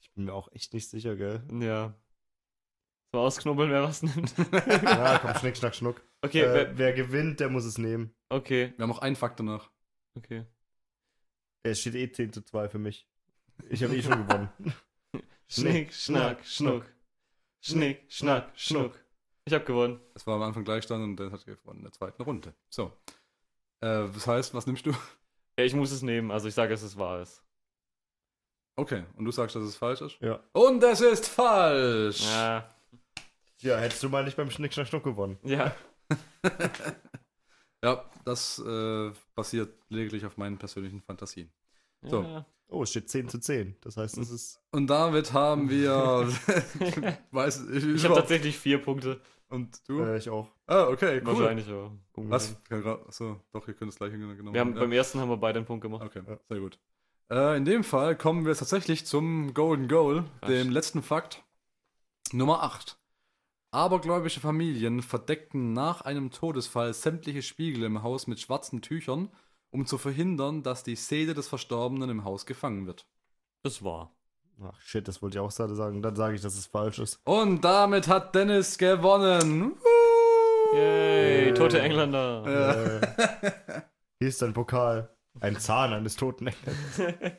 [SPEAKER 3] Ich bin mir auch echt nicht sicher, gell?
[SPEAKER 1] Ja. So ausknubbeln, wer was nimmt.
[SPEAKER 3] Ja, komm, schnick, schnack, schnuck.
[SPEAKER 1] Okay,
[SPEAKER 3] äh,
[SPEAKER 1] wer,
[SPEAKER 3] wer gewinnt, der muss es nehmen.
[SPEAKER 1] okay,
[SPEAKER 2] Wir haben noch einen Fakt danach.
[SPEAKER 1] okay.
[SPEAKER 3] Es steht eh 10 zu 2 für mich. Ich habe eh schon gewonnen.
[SPEAKER 1] Schnick, schnack, schnuck. Schnick, schnack, schnuck. Ich hab gewonnen.
[SPEAKER 2] Es war am Anfang Gleichstand und dann hat er gewonnen in der zweiten Runde. So. Äh, das heißt, was nimmst du?
[SPEAKER 1] Ja, ich muss es nehmen, also ich sage, dass es wahr ist.
[SPEAKER 2] Okay, und du sagst, dass es falsch ist?
[SPEAKER 3] Ja.
[SPEAKER 2] Und es ist falsch!
[SPEAKER 1] Ja,
[SPEAKER 3] Ja, hättest du mal nicht beim Schnick, schnack, schnuck gewonnen.
[SPEAKER 1] ja.
[SPEAKER 2] Ja, das äh, basiert lediglich auf meinen persönlichen Fantasien. So.
[SPEAKER 1] ja.
[SPEAKER 3] Oh, es steht 10 zu 10. Das heißt, es ist.
[SPEAKER 2] Und damit haben wir. weiß, ich,
[SPEAKER 1] Ich habe tatsächlich vier Punkte.
[SPEAKER 2] Und du?
[SPEAKER 3] Äh, ich auch.
[SPEAKER 2] ah, okay, cool.
[SPEAKER 1] Wahrscheinlich, ja.
[SPEAKER 2] Was? Achso, doch, ihr könnt es gleich genommen
[SPEAKER 1] Wir haben,
[SPEAKER 2] ja.
[SPEAKER 1] Beim ersten haben wir beide einen Punkt gemacht.
[SPEAKER 2] Okay,
[SPEAKER 3] Ja.
[SPEAKER 2] sehr gut. Äh, in dem Fall kommen wir jetzt tatsächlich zum Golden Goal,
[SPEAKER 1] Krass.
[SPEAKER 2] dem letzten Fakt. Nummer 8. Abergläubische Familien verdeckten nach einem Todesfall sämtliche Spiegel im Haus mit schwarzen Tüchern, um zu verhindern, dass die Seele des Verstorbenen im Haus gefangen wird.
[SPEAKER 1] Das war.
[SPEAKER 3] Ach, shit, das wollte ich auch gerade sagen. Dann sage ich, dass es falsch ist.
[SPEAKER 2] Und damit hat Dennis gewonnen.
[SPEAKER 1] Yay, tote Engländer.
[SPEAKER 3] Äh, hier ist dein Pokal. Ein Zahn eines toten Engländers.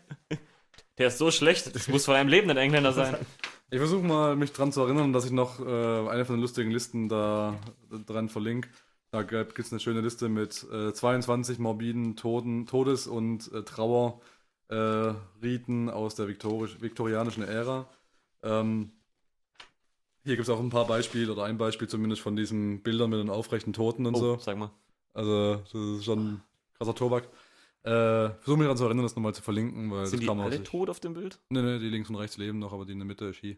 [SPEAKER 1] Der ist so schlecht, das muss von einem lebenden Engländer sein.
[SPEAKER 2] Ich versuche mal, mich dran zu erinnern, dass ich noch äh, eine von den lustigen Listen da dran verlinke. Da gibt es eine schöne Liste mit äh, 22 morbiden Toten, Todes- und äh, Trauerriten aus der viktorianischen Ära. Ähm, hier gibt es auch ein paar Beispiele oder ein Beispiel zumindest von diesen Bildern mit den aufrechten Toten und
[SPEAKER 1] Oh,
[SPEAKER 2] so.
[SPEAKER 1] sag mal.
[SPEAKER 2] Also, das ist schon krasser Tobak. Äh, versuche mich daran zu erinnern, das nochmal zu verlinken, weil
[SPEAKER 1] Sind die
[SPEAKER 2] kann man
[SPEAKER 1] alle
[SPEAKER 2] sich-
[SPEAKER 1] tot auf dem Bild?
[SPEAKER 2] Nee, nee, die links und rechts leben noch, aber die in der Mitte ist hier.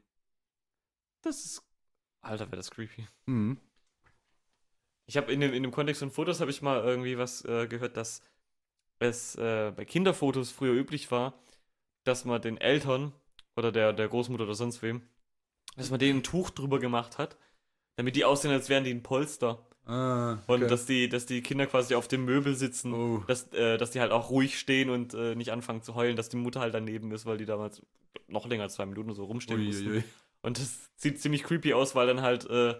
[SPEAKER 1] Das ist. Alter, wäre das creepy.
[SPEAKER 2] Mhm.
[SPEAKER 1] Ich habe in dem, in dem Kontext von Fotos habe ich mal irgendwie was äh, gehört, dass es äh, bei Kinderfotos früher üblich war, dass man den Eltern oder der, der Großmutter oder sonst wem, dass man denen ein Tuch drüber gemacht hat, damit die aussehen, als wären die ein Polster.
[SPEAKER 2] Ah,
[SPEAKER 1] Und
[SPEAKER 2] okay.
[SPEAKER 1] dass die, dass die Kinder quasi auf dem Möbel sitzen,
[SPEAKER 2] Oh.
[SPEAKER 1] dass, äh, dass die halt auch ruhig stehen und äh, nicht anfangen zu heulen, dass die Mutter halt daneben ist, weil die damals noch länger als zwei Minuten so rumstehen mussten.
[SPEAKER 2] Uiuiui.
[SPEAKER 1] Und das sieht ziemlich creepy aus, weil dann halt äh,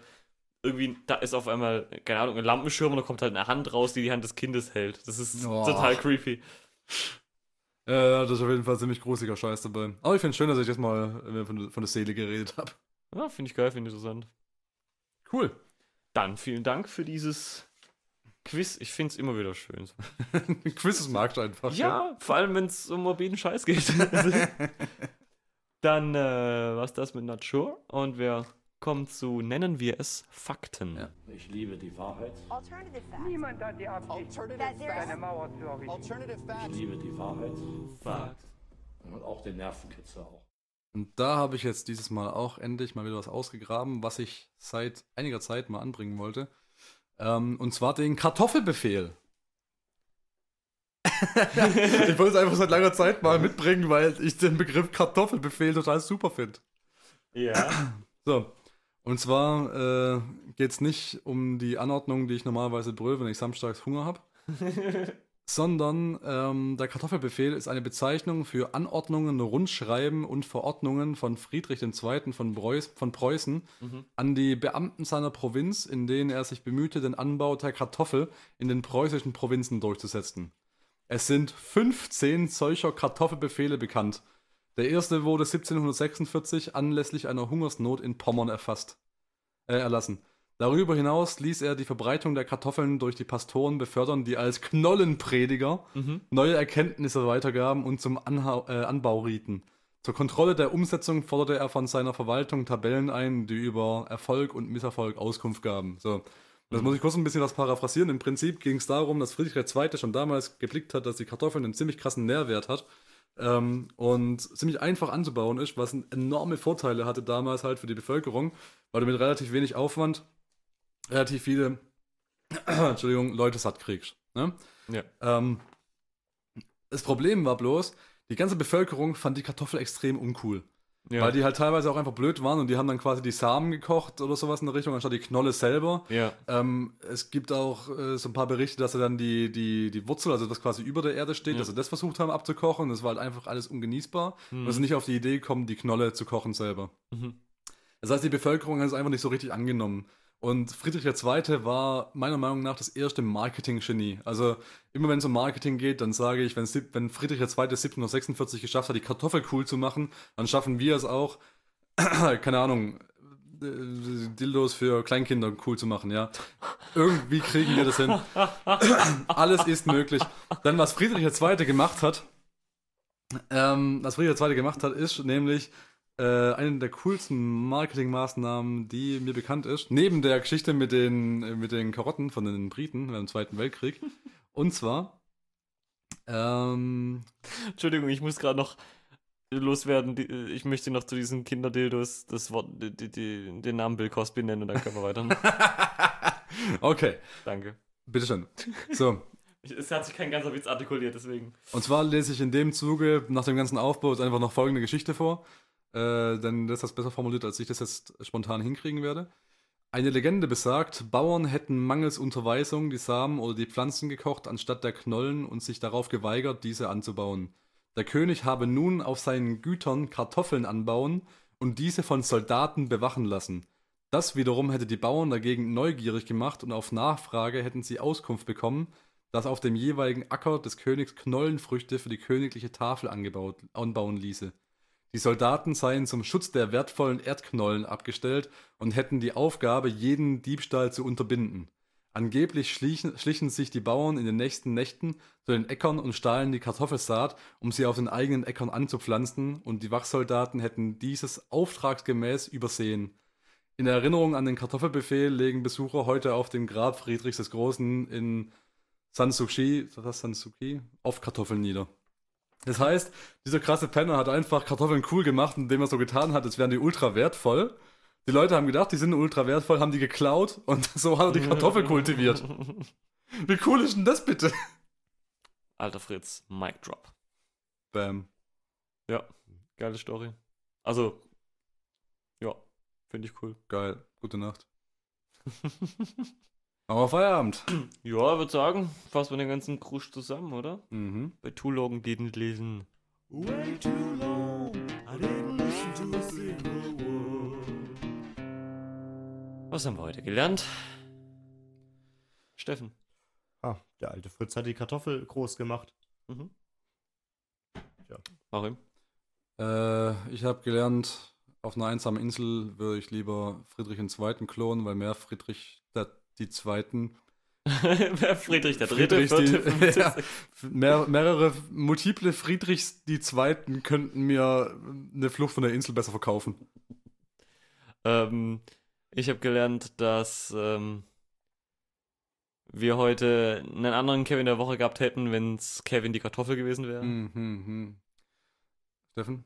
[SPEAKER 1] irgendwie, da ist auf einmal, keine Ahnung, ein Lampenschirm und da kommt halt eine Hand raus, die die Hand des Kindes hält. Das ist
[SPEAKER 2] Oh.
[SPEAKER 1] total creepy.
[SPEAKER 2] Ja, das ist auf jeden Fall ziemlich gruseliger Scheiß dabei. Aber ich finde es schön, dass ich jetzt mal äh, von, von der Seele geredet habe.
[SPEAKER 1] Ja, finde ich geil, finde ich interessant.
[SPEAKER 2] Cool.
[SPEAKER 1] Dann vielen Dank für dieses Quiz. Ich finde es immer wieder schön.
[SPEAKER 2] Quizzes magst du einfach.
[SPEAKER 1] Ja, vor allem, wenn es um morbiden Scheiß geht. Dann äh, war das mit Not Sure und wir kommen zu, nennen wir es, Fakten.
[SPEAKER 2] Ja.
[SPEAKER 5] Ich liebe die Wahrheit.
[SPEAKER 6] Niemand hat die Absicht, eine Mauer zu errichten.
[SPEAKER 5] Ich liebe die Wahrheit.
[SPEAKER 1] Fakt.
[SPEAKER 5] Und auch den Nervenkitzel auch.
[SPEAKER 2] Und da habe ich jetzt dieses Mal auch endlich mal wieder was ausgegraben, was ich seit einiger Zeit mal anbringen wollte. Ähm, und zwar den Kartoffelbefehl. ich wollte es einfach seit langer Zeit mal mitbringen, weil ich den Begriff Kartoffelbefehl total super finde.
[SPEAKER 1] Ja.
[SPEAKER 2] So, und zwar äh, geht es nicht um die Anordnung, die ich normalerweise brülle, wenn ich samstags Hunger habe, sondern ähm, der Kartoffelbefehl ist eine Bezeichnung für Anordnungen, Rundschreiben und Verordnungen von Friedrich II. von, Preuß, von Preußen
[SPEAKER 1] Mhm.
[SPEAKER 2] an die Beamten seiner Provinz, in denen er sich bemühte, den Anbau der Kartoffel in den preußischen Provinzen durchzusetzen. Es sind 15 solcher Kartoffelbefehle bekannt. Der erste wurde 1746 anlässlich einer Hungersnot in Pommern erfasst, äh, erlassen. Darüber hinaus ließ er die Verbreitung der Kartoffeln durch die Pastoren befördern, die als Knollenprediger
[SPEAKER 1] Mhm.
[SPEAKER 2] neue Erkenntnisse weitergaben und zum Anhau äh, Anbau rieten. Zur Kontrolle der Umsetzung forderte er von seiner Verwaltung Tabellen ein, die über Erfolg und Misserfolg Auskunft gaben. So. Das muss ich kurz ein bisschen was paraphrasieren. Im Prinzip ging es darum, dass Friedrich II. schon damals geblickt hat, dass die Kartoffeln einen ziemlich krassen Nährwert hat ähm, und ziemlich einfach anzubauen ist, was enorme Vorteile hatte damals halt für die Bevölkerung, weil du mit relativ wenig Aufwand relativ viele Entschuldigung, Leute satt kriegst. Ne?
[SPEAKER 1] Ja.
[SPEAKER 2] Ähm, das Problem war bloß, die ganze Bevölkerung fand die Kartoffel extrem uncool.
[SPEAKER 1] Ja.
[SPEAKER 2] Weil die halt teilweise auch einfach blöd waren und die haben dann quasi die Samen gekocht oder sowas in der Richtung, anstatt die Knolle selber.
[SPEAKER 1] ja.
[SPEAKER 2] Ähm, es gibt auch äh, so ein paar Berichte, dass sie dann die, die, die Wurzel, also das quasi über der Erde steht,
[SPEAKER 1] Ja.
[SPEAKER 2] dass sie das versucht haben abzukochen. Das war halt einfach alles ungenießbar. Und sie nicht auf die Idee kommen, die Knolle zu kochen selber.
[SPEAKER 1] Mhm.
[SPEAKER 2] Das heißt, die Bevölkerung hat es einfach nicht so richtig angenommen. Und Friedrich II. war meiner Meinung nach das erste Marketing-Genie. Also immer wenn es um Marketing geht, dann sage ich, wenn, wenn Friedrich II. 1746 geschafft hat, die Kartoffel cool zu machen, dann schaffen wir es auch, keine Ahnung, äh, Dildos für Kleinkinder cool zu machen, ja. Irgendwie kriegen wir das hin. Alles ist möglich. Dann, was Friedrich II. gemacht hat, ähm, was Friedrich II. gemacht hat, ist nämlich äh, eine der coolsten Marketingmaßnahmen, die mir bekannt ist, neben der Geschichte mit den, äh, mit den Karotten von den Briten dem Zweiten Weltkrieg. Und zwar, ähm,
[SPEAKER 1] Entschuldigung, ich muss gerade noch loswerden. Die, ich möchte noch zu diesen Kinderdildos das Wort, die, die, den Namen Bill Cosby nennen und dann können wir weitermachen.
[SPEAKER 2] okay,
[SPEAKER 1] Danke.
[SPEAKER 2] bitteschön. So,
[SPEAKER 1] es hat sich kein ganzer Witz artikuliert, deswegen.
[SPEAKER 2] Und zwar lese ich in dem Zuge nach dem ganzen Aufbau jetzt einfach noch folgende Geschichte vor, äh, denn das ist besser formuliert, als ich das jetzt spontan hinkriegen werde. Eine Legende besagt, Bauern hätten mangels Unterweisung die Samen oder die Pflanzen gekocht anstatt der Knollen und sich darauf geweigert, diese anzubauen. Der König habe nun auf seinen Gütern Kartoffeln anbauen und diese von Soldaten bewachen lassen. Das wiederum hätte die Bauern dagegen neugierig gemacht und auf Nachfrage hätten sie Auskunft bekommen, dass auf dem jeweiligen Acker des Königs Knollenfrüchte für die königliche Tafel angebaut, anbauen ließe. Die Soldaten seien zum Schutz der wertvollen Erdknollen abgestellt und hätten die Aufgabe, jeden Diebstahl zu unterbinden. Angeblich schlichen, schlichen sich die Bauern in den nächsten Nächten zu den Äckern und stahlen die Kartoffelsaat, um sie auf den eigenen Äckern anzupflanzen, und die Wachsoldaten hätten dieses auftragsgemäß übersehen. In Erinnerung an den Kartoffelbefehl legen Besucher heute auf dem Grab Friedrichs des Großen in Sanssouci, das Sanssouci, auf Kartoffeln nieder. Das heißt, dieser krasse Penner hat einfach Kartoffeln cool gemacht, indem er so getan hat, als wären die ultra wertvoll. Die Leute haben gedacht, die sind ultra wertvoll, haben die geklaut und so hat er die Kartoffel kultiviert. Wie cool ist denn das bitte?
[SPEAKER 1] Alter Fritz, Mic Drop.
[SPEAKER 2] Bam.
[SPEAKER 1] Ja, geile Story. Also, ja, finde ich cool.
[SPEAKER 2] Geil. Gute Nacht. Aber Feierabend.
[SPEAKER 1] Ja, ich würde sagen, fassen wir den ganzen Krusch zusammen, oder?
[SPEAKER 2] Mhm.
[SPEAKER 1] Bei Tulogen didn't lesen.
[SPEAKER 4] Way too long, I didn't listen to a single word.
[SPEAKER 1] Was haben wir heute gelernt? Steffen.
[SPEAKER 3] Ah, der alte Fritz hat die Kartoffel groß gemacht.
[SPEAKER 1] Mhm.
[SPEAKER 3] Ja.
[SPEAKER 1] Warum?
[SPEAKER 2] Äh, ich habe gelernt, auf einer einsamen Insel würde ich lieber Friedrich II. klonen, weil mehr Friedrich der, die Zweiten
[SPEAKER 1] Wer Friedrich der Dritte,
[SPEAKER 2] Friedrich die,
[SPEAKER 1] Vierte, Fünfte,
[SPEAKER 2] ja, mehr, mehrere multiple Friedrichs die Zweiten könnten mir eine Flucht von der Insel besser verkaufen.
[SPEAKER 1] Ähm, ich habe gelernt, dass ähm, wir heute einen anderen Kevin der Woche gehabt hätten, wenn es Kevin die Kartoffel gewesen wäre.
[SPEAKER 2] Mhm, mhm. Steffen?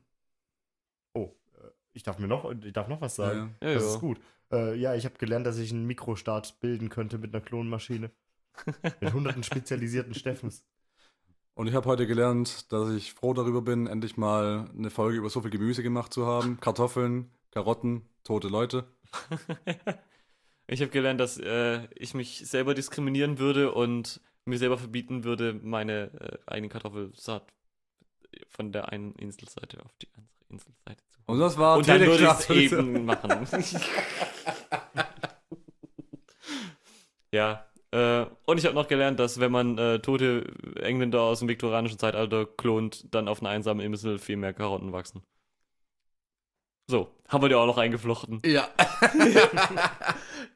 [SPEAKER 3] Oh, äh, Ich darf mir noch, ich darf noch was sagen.
[SPEAKER 1] Ja,
[SPEAKER 3] das
[SPEAKER 1] ja.
[SPEAKER 3] ist gut. Äh, ja, ich habe gelernt, dass ich einen Mikrostart bilden könnte mit einer Klonmaschine. mit hunderten spezialisierten Steffens.
[SPEAKER 2] Und ich habe heute gelernt, dass ich froh darüber bin, endlich mal eine Folge über so viel Gemüse gemacht zu haben. Kartoffeln, Karotten, tote Leute.
[SPEAKER 1] Ich habe gelernt, dass äh, ich mich selber diskriminieren würde und mir selber verbieten würde, meine äh, eigene Kartoffelsaat von der einen Inselseite auf die andere Inselseite zu
[SPEAKER 2] Und das war
[SPEAKER 1] Und dann würde ich es eben machen. ja. Äh, und ich habe noch gelernt, dass wenn man äh, tote Engländer aus dem viktorianischen Zeitalter klont, dann auf einer einsamen Insel viel mehr Karotten wachsen. So, haben wir die auch noch eingeflochten.
[SPEAKER 2] Ja.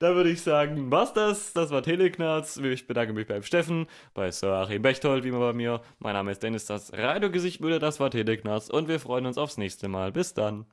[SPEAKER 1] Da würde ich sagen, was das? Das war Teleknarz. Ich bedanke mich beim Steffen, bei Sir Achim Bechtold, wie immer bei mir. Mein Name ist Dennis, das Radiogesicht würde, das war Teleknarz. Und wir freuen uns aufs nächste Mal. Bis dann.